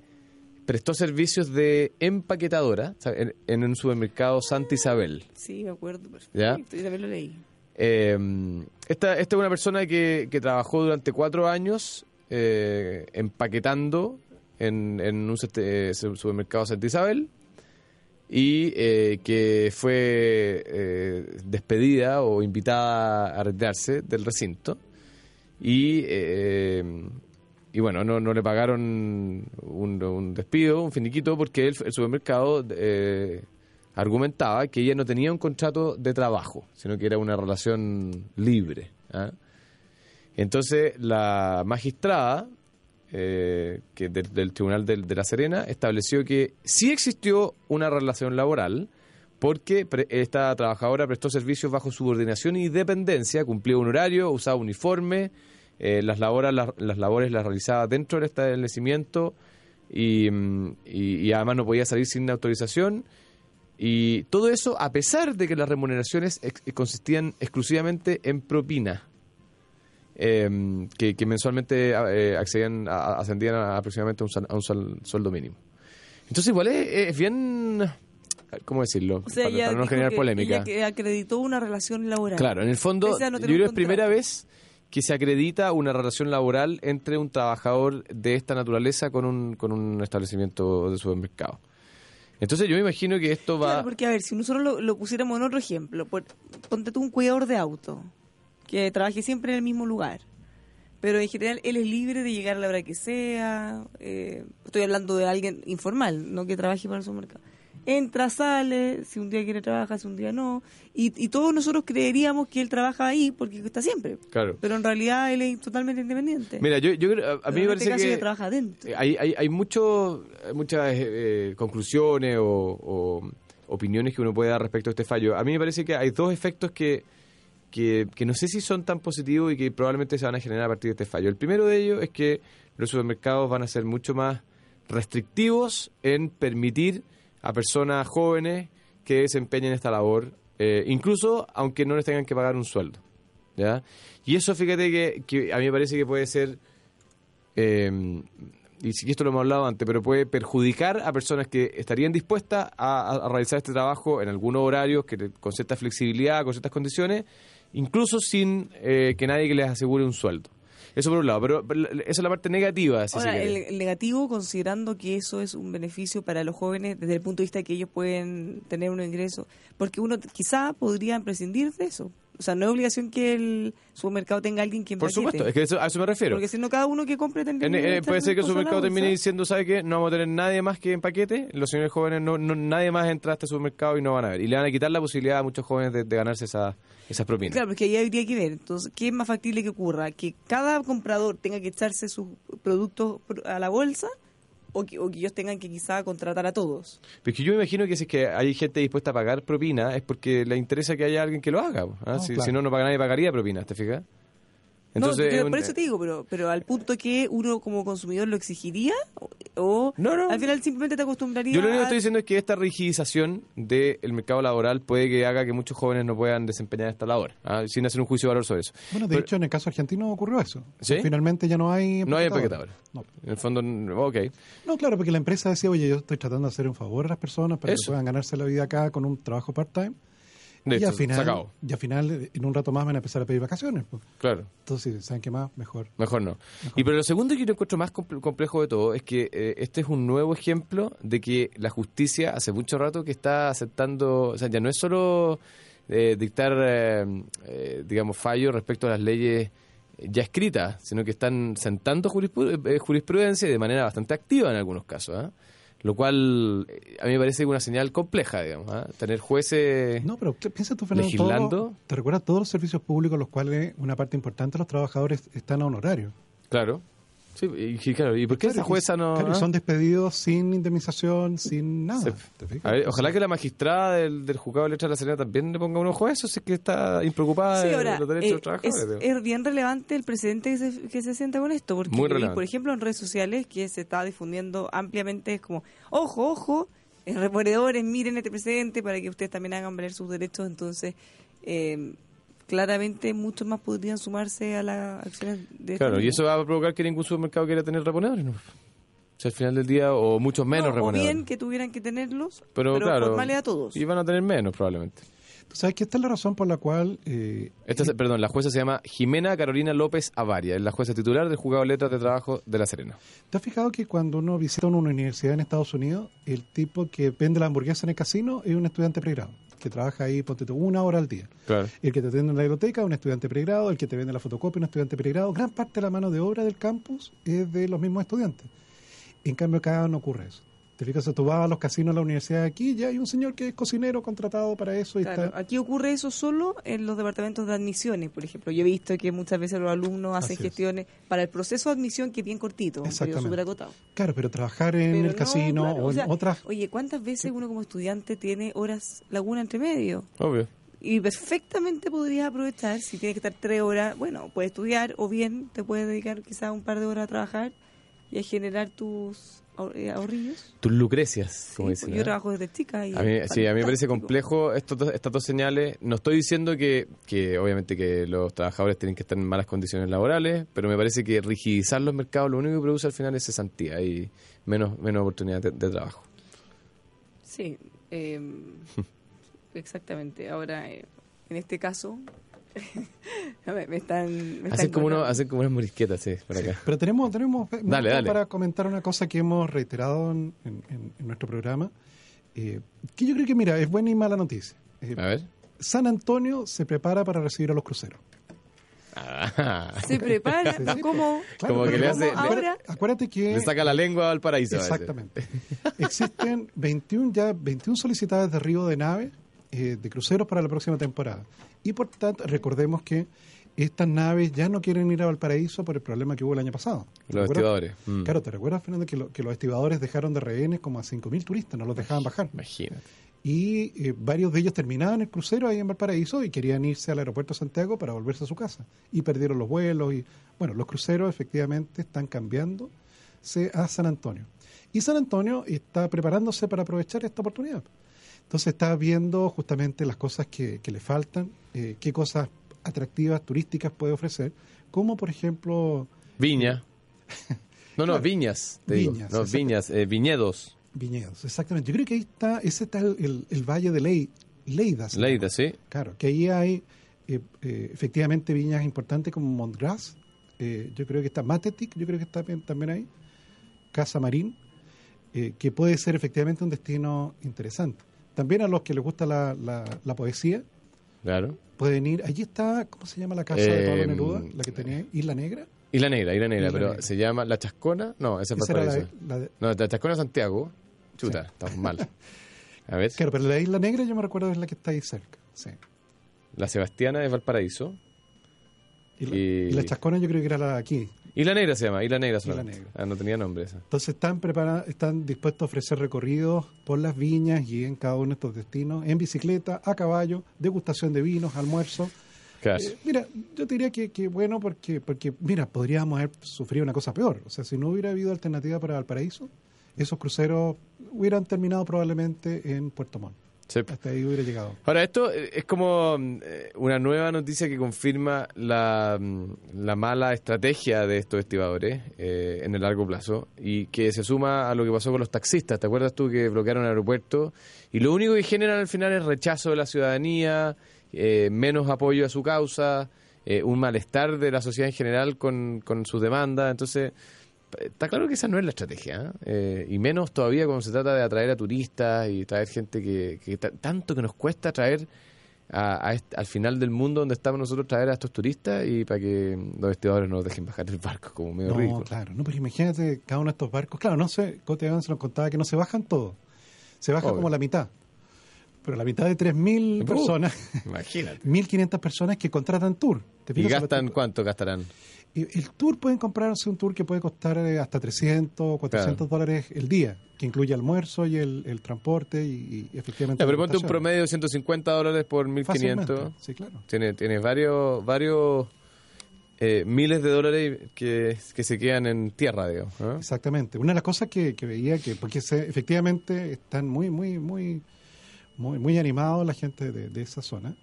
prestó servicios de empaquetadora en, en un supermercado Santa Isabel. Sí, me acuerdo. Perfecto. ¿Ya? También lo leí. Eh, esta, esta es una persona que, que trabajó durante cuatro años eh, empaquetando en, en un eh, supermercado Santa Isabel y eh, que fue eh, despedida o invitada a retirarse del recinto y, eh, y bueno, no, no le pagaron un, un despido, un finiquito, porque el, el supermercado eh, argumentaba que ella no tenía un contrato de trabajo, sino que era una relación libre. ¿ah? Entonces la magistrada eh, que del, del Tribunal del- de, La Serena estableció que sí existió una relación laboral porque esta trabajadora prestó servicios bajo subordinación y dependencia, cumplía un horario, usaba uniforme, eh, las, labores, las, labores las realizaba dentro del establecimiento y, mm, y- además no podía salir sin autorización. Y todo eso a pesar de que las remuneraciones ex- consistían exclusivamente en propina, eh, que, mensualmente eh, accedían a- ascendían a aproximadamente un sal- a un sal- sueldo mínimo. Entonces igual es bien, ¿cómo decirlo? O sea, para, no generar polémica. que acreditó una relación laboral. Claro, en el fondo, no yo creo que es primera vez que se acredita una relación laboral entre un trabajador de esta naturaleza con un, con un establecimiento de supermercado. Entonces yo me imagino que esto va... Claro, porque a ver, si nosotros lo, lo pusiéramos en otro ejemplo, por- ponte tú un cuidador de auto, que trabaje siempre en el mismo lugar, pero en general él es libre de llegar a la hora que sea, eh, estoy hablando de alguien informal, no que trabaje para el supermercado. Entra, sale, si un día quiere trabajar, si un día no. Y, y todos nosotros creeríamos que él trabaja ahí porque está siempre. Claro. Pero en realidad él es totalmente independiente. Mira, yo, yo creo- a, a mí me este parece caso que ya trabaja adentro. eh, hay, hay, hay mucho, muchas eh, conclusiones o, o opiniones que uno puede dar respecto a este fallo. A mí me parece que hay dos efectos que, que, que no sé si son tan positivos y que probablemente se van a generar a partir de este fallo. El primero de ellos es que los supermercados van a ser mucho más restrictivos en permitir a personas jóvenes que desempeñen esta labor, eh, incluso aunque no les tengan que pagar un sueldo. ¿ya? Y eso, fíjate que, a mí me parece que puede ser, eh, y esto lo hemos hablado antes, pero puede perjudicar a personas que estarían dispuestas a, realizar este trabajo en algunos horarios, que, con cierta flexibilidad, con ciertas condiciones, incluso sin eh, que nadie les asegure un sueldo. Eso por un lado, pero, pero esa es la parte negativa. Si Ahora, el, quiere. el negativo, considerando que eso es un beneficio para los jóvenes desde el punto de vista que ellos pueden tener un ingreso, porque uno quizá podría prescindir de eso. O sea, no es obligación que el supermercado tenga alguien que Por supuesto, es que eso- a eso me refiero. Porque si no, cada uno que compre tendría En- eh, echar puede ser que el supermercado termine diciendo, ¿sabe qué? No vamos a tener nadie más que en paquete. Los señores jóvenes, no, no- nadie más entra a este supermercado y no van a ver. Y le van a quitar la posibilidad a muchos jóvenes de, de ganarse esa, esas propinas. Claro, porque ahí habría que ver. Entonces, ¿qué es más factible que ocurra? ¿Que cada comprador tenga que echarse sus productos a la bolsa? O que, o que ellos tengan que quizá contratar a todos. Pero es que yo me imagino que si es que hay gente dispuesta a pagar propina, es porque le interesa que haya alguien que lo haga. ¿ah? No, si, claro. si no, no paga nadie pagaría propina, ¿te fijas? No, es pero un- por eso te digo, pero, pero al punto que uno como consumidor lo exigiría o, No, no. al final simplemente te acostumbraría Yo lo único que estoy diciendo es que esta rigidización del mercado laboral puede que haga que muchos jóvenes no puedan desempeñar esta labor, ¿ah? sin hacer un juicio de valor sobre eso. Bueno, de Pero- hecho, en el caso argentino ocurrió eso. ¿Sí? Finalmente ya no hay No hay empaquetadores. No. En el fondo, no, ok. No, claro, porque la empresa decía, oye, yo estoy tratando de hacer un favor a las personas para Eso. que puedan ganarse la vida acá con un trabajo part-time. De y al final, se acabó. y al final, en un rato más van a empezar a pedir vacaciones. pues. Claro. Entonces, ¿saben qué más? Mejor. Mejor no. Y pero lo segundo que yo encuentro más comple- complejo de todo es que eh, este es un nuevo ejemplo de que la justicia hace mucho rato que está aceptando, o sea, ya no es solo eh, dictar, eh, eh, digamos, fallos respecto a las leyes ya escritas, sino que están sentando jurispru- jurisprudencia y de manera bastante activa en algunos casos, ¿ah? Lo cual eh, a mí me parece una señal compleja, digamos, ¿ah? tener jueces... No, pero ¿qué- piensa tú, Fernando, Legislando. todo- ¿te recuerdas todos los servicios públicos los cuales una parte importante de los trabajadores están a honorario? Claro. Sí, y, y claro, ¿y por qué Claro, esa jueza no...? claro, son despedidos sin indemnización, sin nada. Sí. ¿te fijas? A ver, ojalá que la magistrada del, del juzgado de letras de la Serena también le ponga un ojo a eso, si es que está impreocupada Sí, de ahora, los derechos eh, de los trabajadores. es, bien relevante el precedente que se, que se sienta con esto, porque, Muy y, relevante. por ejemplo, en redes sociales que se está difundiendo ampliamente, es como, ojo, ojo, eh, reponedores, miren este precedente para que ustedes también hagan valer sus derechos, entonces, eh, claramente muchos más podrían sumarse a las acciones de este Claro, y eso va a provocar que ningún supermercado quiera tener reponedores, ¿no? O sea, al final del día, o muchos menos No, o reponedores. bien que tuvieran que tenerlos, pero, pero, claro, formales a todos. Y van a tener menos, probablemente. Sabes que esta es la razón por la cual eh, Esta, es- perdón, la jueza se llama Jimena Carolina López Avaria, es la jueza titular del juzgado de letras de trabajo de La Serena. ¿Te has fijado que cuando uno visita una universidad en Estados Unidos, el tipo que vende la hamburguesa en el casino es un estudiante pregrado, que trabaja ahí, ponte tú, una hora al día? Claro. El que te atiende en la biblioteca es un estudiante pregrado, el que te vende la fotocopia es un estudiante pregrado. Gran parte de la mano de obra del campus es de los mismos estudiantes. En cambio, acá no ocurre eso. Te fijas, tú vas a los casinos de la universidad aquí, ya hay un señor que es cocinero contratado para eso y Claro, está... aquí ocurre eso solo en los departamentos de admisiones, por ejemplo. Yo he visto que muchas veces los alumnos hacen Así es. gestiones para el proceso de admisión que es bien cortito, Exactamente. súper acotado. Claro, pero trabajar en Pero el no, casino claro, o en sea, otras... Oye, ¿cuántas veces uno como estudiante tiene horas laguna entre medio? Obvio. Y perfectamente podrías aprovechar, si tienes que estar tres horas, bueno, puedes estudiar o bien te puedes dedicar quizás un par de horas a trabajar y a generar tus ahorrillos. Tus lucrecias, como Sí, dicen. pues yo ¿eh? trabajo desde chica y A mí, sí, a mí me parece complejo estos dos- estas dos señales. No estoy diciendo que, que obviamente que los trabajadores tienen que estar en malas condiciones laborales, pero me parece que rigidizar los mercados lo único que produce al final es cesantía y menos, menos oportunidad de, de trabajo. Sí, eh, exactamente. Ahora, eh, en este caso, me, me están... Me Hacen están como, uno, hacen como unas morisquetas, sí, por acá. Pero tenemos, tenemos eh, Dale, dale. para comentar una cosa que hemos reiterado en, en- en- nuestro programa, eh, que yo creo que, mira, es buena y mala noticia. Eh, A ver. San Antonio se prepara para recibir a los cruceros. Ah, Se prepara, Sí, ¿no? sí, ¿cómo? Claro, Como que le ¿cómo hace- le- ahora? Acuérdate que le saca la lengua al paraíso. Exactamente. Existen 21 ya 21 solicitadas de arribo de naves eh, de cruceros para la próxima temporada. Y por tanto, recordemos que estas naves ya no quieren ir a Valparaíso por el problema que hubo el año pasado. ¿Te Los estibadores. Mm. Claro, ¿te recuerdas, Fernando, que, lo- que los estibadores dejaron de rehenes como a 5.000 turistas, no los dejaban bajar? Imagínate. Y eh, varios de ellos terminaban el crucero ahí en Valparaíso y querían irse al aeropuerto de Santiago para volverse a su casa. Y perdieron los vuelos. y Bueno, los cruceros efectivamente están cambiándose a San Antonio. Y San Antonio está preparándose para aprovechar esta oportunidad. Entonces está viendo justamente las cosas que, que le faltan, eh, qué cosas atractivas, turísticas puede ofrecer, como por ejemplo Viña. No, no, Claro. viñas. Te digo. Viñas, No, viñas, eh, viñedos. viñedos. Exactamente. Yo creo que ahí está, ese está el, Valle de Ley, Leida. se Leida, sí. Claro, que ahí hay eh, eh, efectivamente viñas importantes como Montgras, eh, yo creo que está Matetic, yo creo que está también ahí, Casa Marín, que puede ser efectivamente un destino interesante. También a los que les gusta la, la- la poesía, Claro. pueden ir, allí está, ¿cómo se llama la casa de Pablo Eh, Neruda? La que tenía Isla Negra. Isla Negra, Isla Negra, Isla pero Negra. se llama La Chascona. No, esa es Esa la, Valparaíso. la de- No, La Chascona Santiago. Chuta, estamos mal. A ver. claro, pero la Isla Negra yo me recuerdo es la que está ahí cerca. Sí. La Sebastiana es Valparaíso. Y la, Y- y la Chascona yo creo que era la de aquí. Isla Negra se llama, Isla Negra solamente. Negra. Ah, no tenía nombre esa. Entonces están preparados, están dispuestos a ofrecer recorridos por las viñas y en cada uno de estos destinos, en bicicleta, a caballo, degustación de vinos, almuerzo. Eh, mira, yo te diría que, que bueno porque, porque, mira, podríamos haber sufrido una cosa peor. O sea, si no hubiera habido alternativa para Valparaíso, esos cruceros hubieran terminado probablemente en Puerto Montt. Sí. Hasta ahí hubiera llegado. Ahora, esto eh, es como mm, eh, una nueva noticia que confirma la, mm, la mala estrategia de estos estibadores eh, en el largo plazo y que se suma a lo que pasó con los taxistas. ¿Te acuerdas tú que bloquearon el aeropuerto? Y lo único que generan al final es rechazo de la ciudadanía, eh, menos apoyo a su causa, eh, un malestar de la sociedad en general con, con sus demandas. Entonces, Está claro que esa no es la estrategia, ¿eh? Eh, y menos todavía cuando se trata de atraer a turistas y traer gente que, que ta- tanto que nos cuesta traer a, a al final del mundo donde estamos nosotros traer a estos turistas y para que los estibadores nos dejen bajar del barco como medio No, ridículo. claro, no, pero imagínate cada uno de estos barcos. Claro, no sé, Cote Evans nos contaba que no se bajan todos, se baja Obvio. como la mitad. Pero la mitad de 3.000 Uh. personas, Imagínate. 1.500 personas que contratan tour. ¿Te ¿Y gastan cuánto gastarán? El tour pueden comprarse un tour que puede costar eh, hasta 300 o 400 dólares el día, que incluye almuerzo y el, el transporte y, y efectivamente. Pero ponte un promedio de 150 dólares por 1500. Fácilmente, Sí, claro. Tiene, tiene varios, varios eh, miles de dólares que, que se quedan en tierra. ¿no? Exactamente. Una de las cosas que, que veía que, porque se, efectivamente están muy, muy, muy, muy, muy animados la gente de, de esa zona.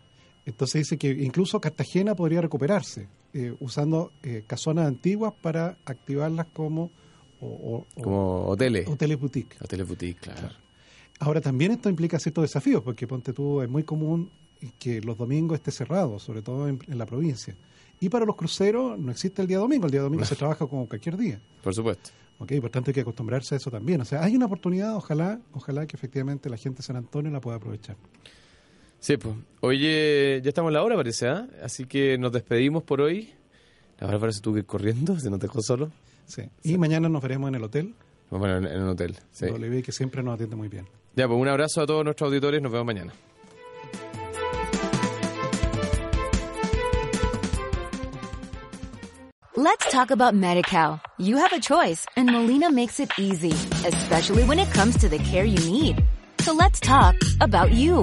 Entonces dice que incluso Cartagena podría recuperarse eh, usando eh, casonas antiguas para activarlas como, o- Como hoteles. hoteles boutique. Hoteles boutique, claro. Ahora también esto implica ciertos desafíos, porque ponte tú, es muy común que los domingos esté cerrado, sobre todo en, en la provincia. Y para los cruceros no existe el día domingo, el día domingo se trabaja como cualquier día. Por supuesto. ¿ok? Por tanto hay que acostumbrarse a eso también. O sea, hay una oportunidad, ojalá, ojalá que efectivamente la gente de San Antonio la pueda aprovechar. Sí, pues. Oye, ya estamos en la hora, parece, ¿ah? Así que nos despedimos por hoy. La verdad parece que tuve que ir corriendo, se nos dejó solo. Sí. Y mañana nos veremos en el hotel, Bueno, en, en un hotel. Sí. W, que siempre nos atiende muy bien. Ya, pues un abrazo a todos nuestros auditores, nos vemos mañana. Let's talk about MediCal. You have a choice and Molina makes it easy, especially when it comes to the care you need. So let's talk about you,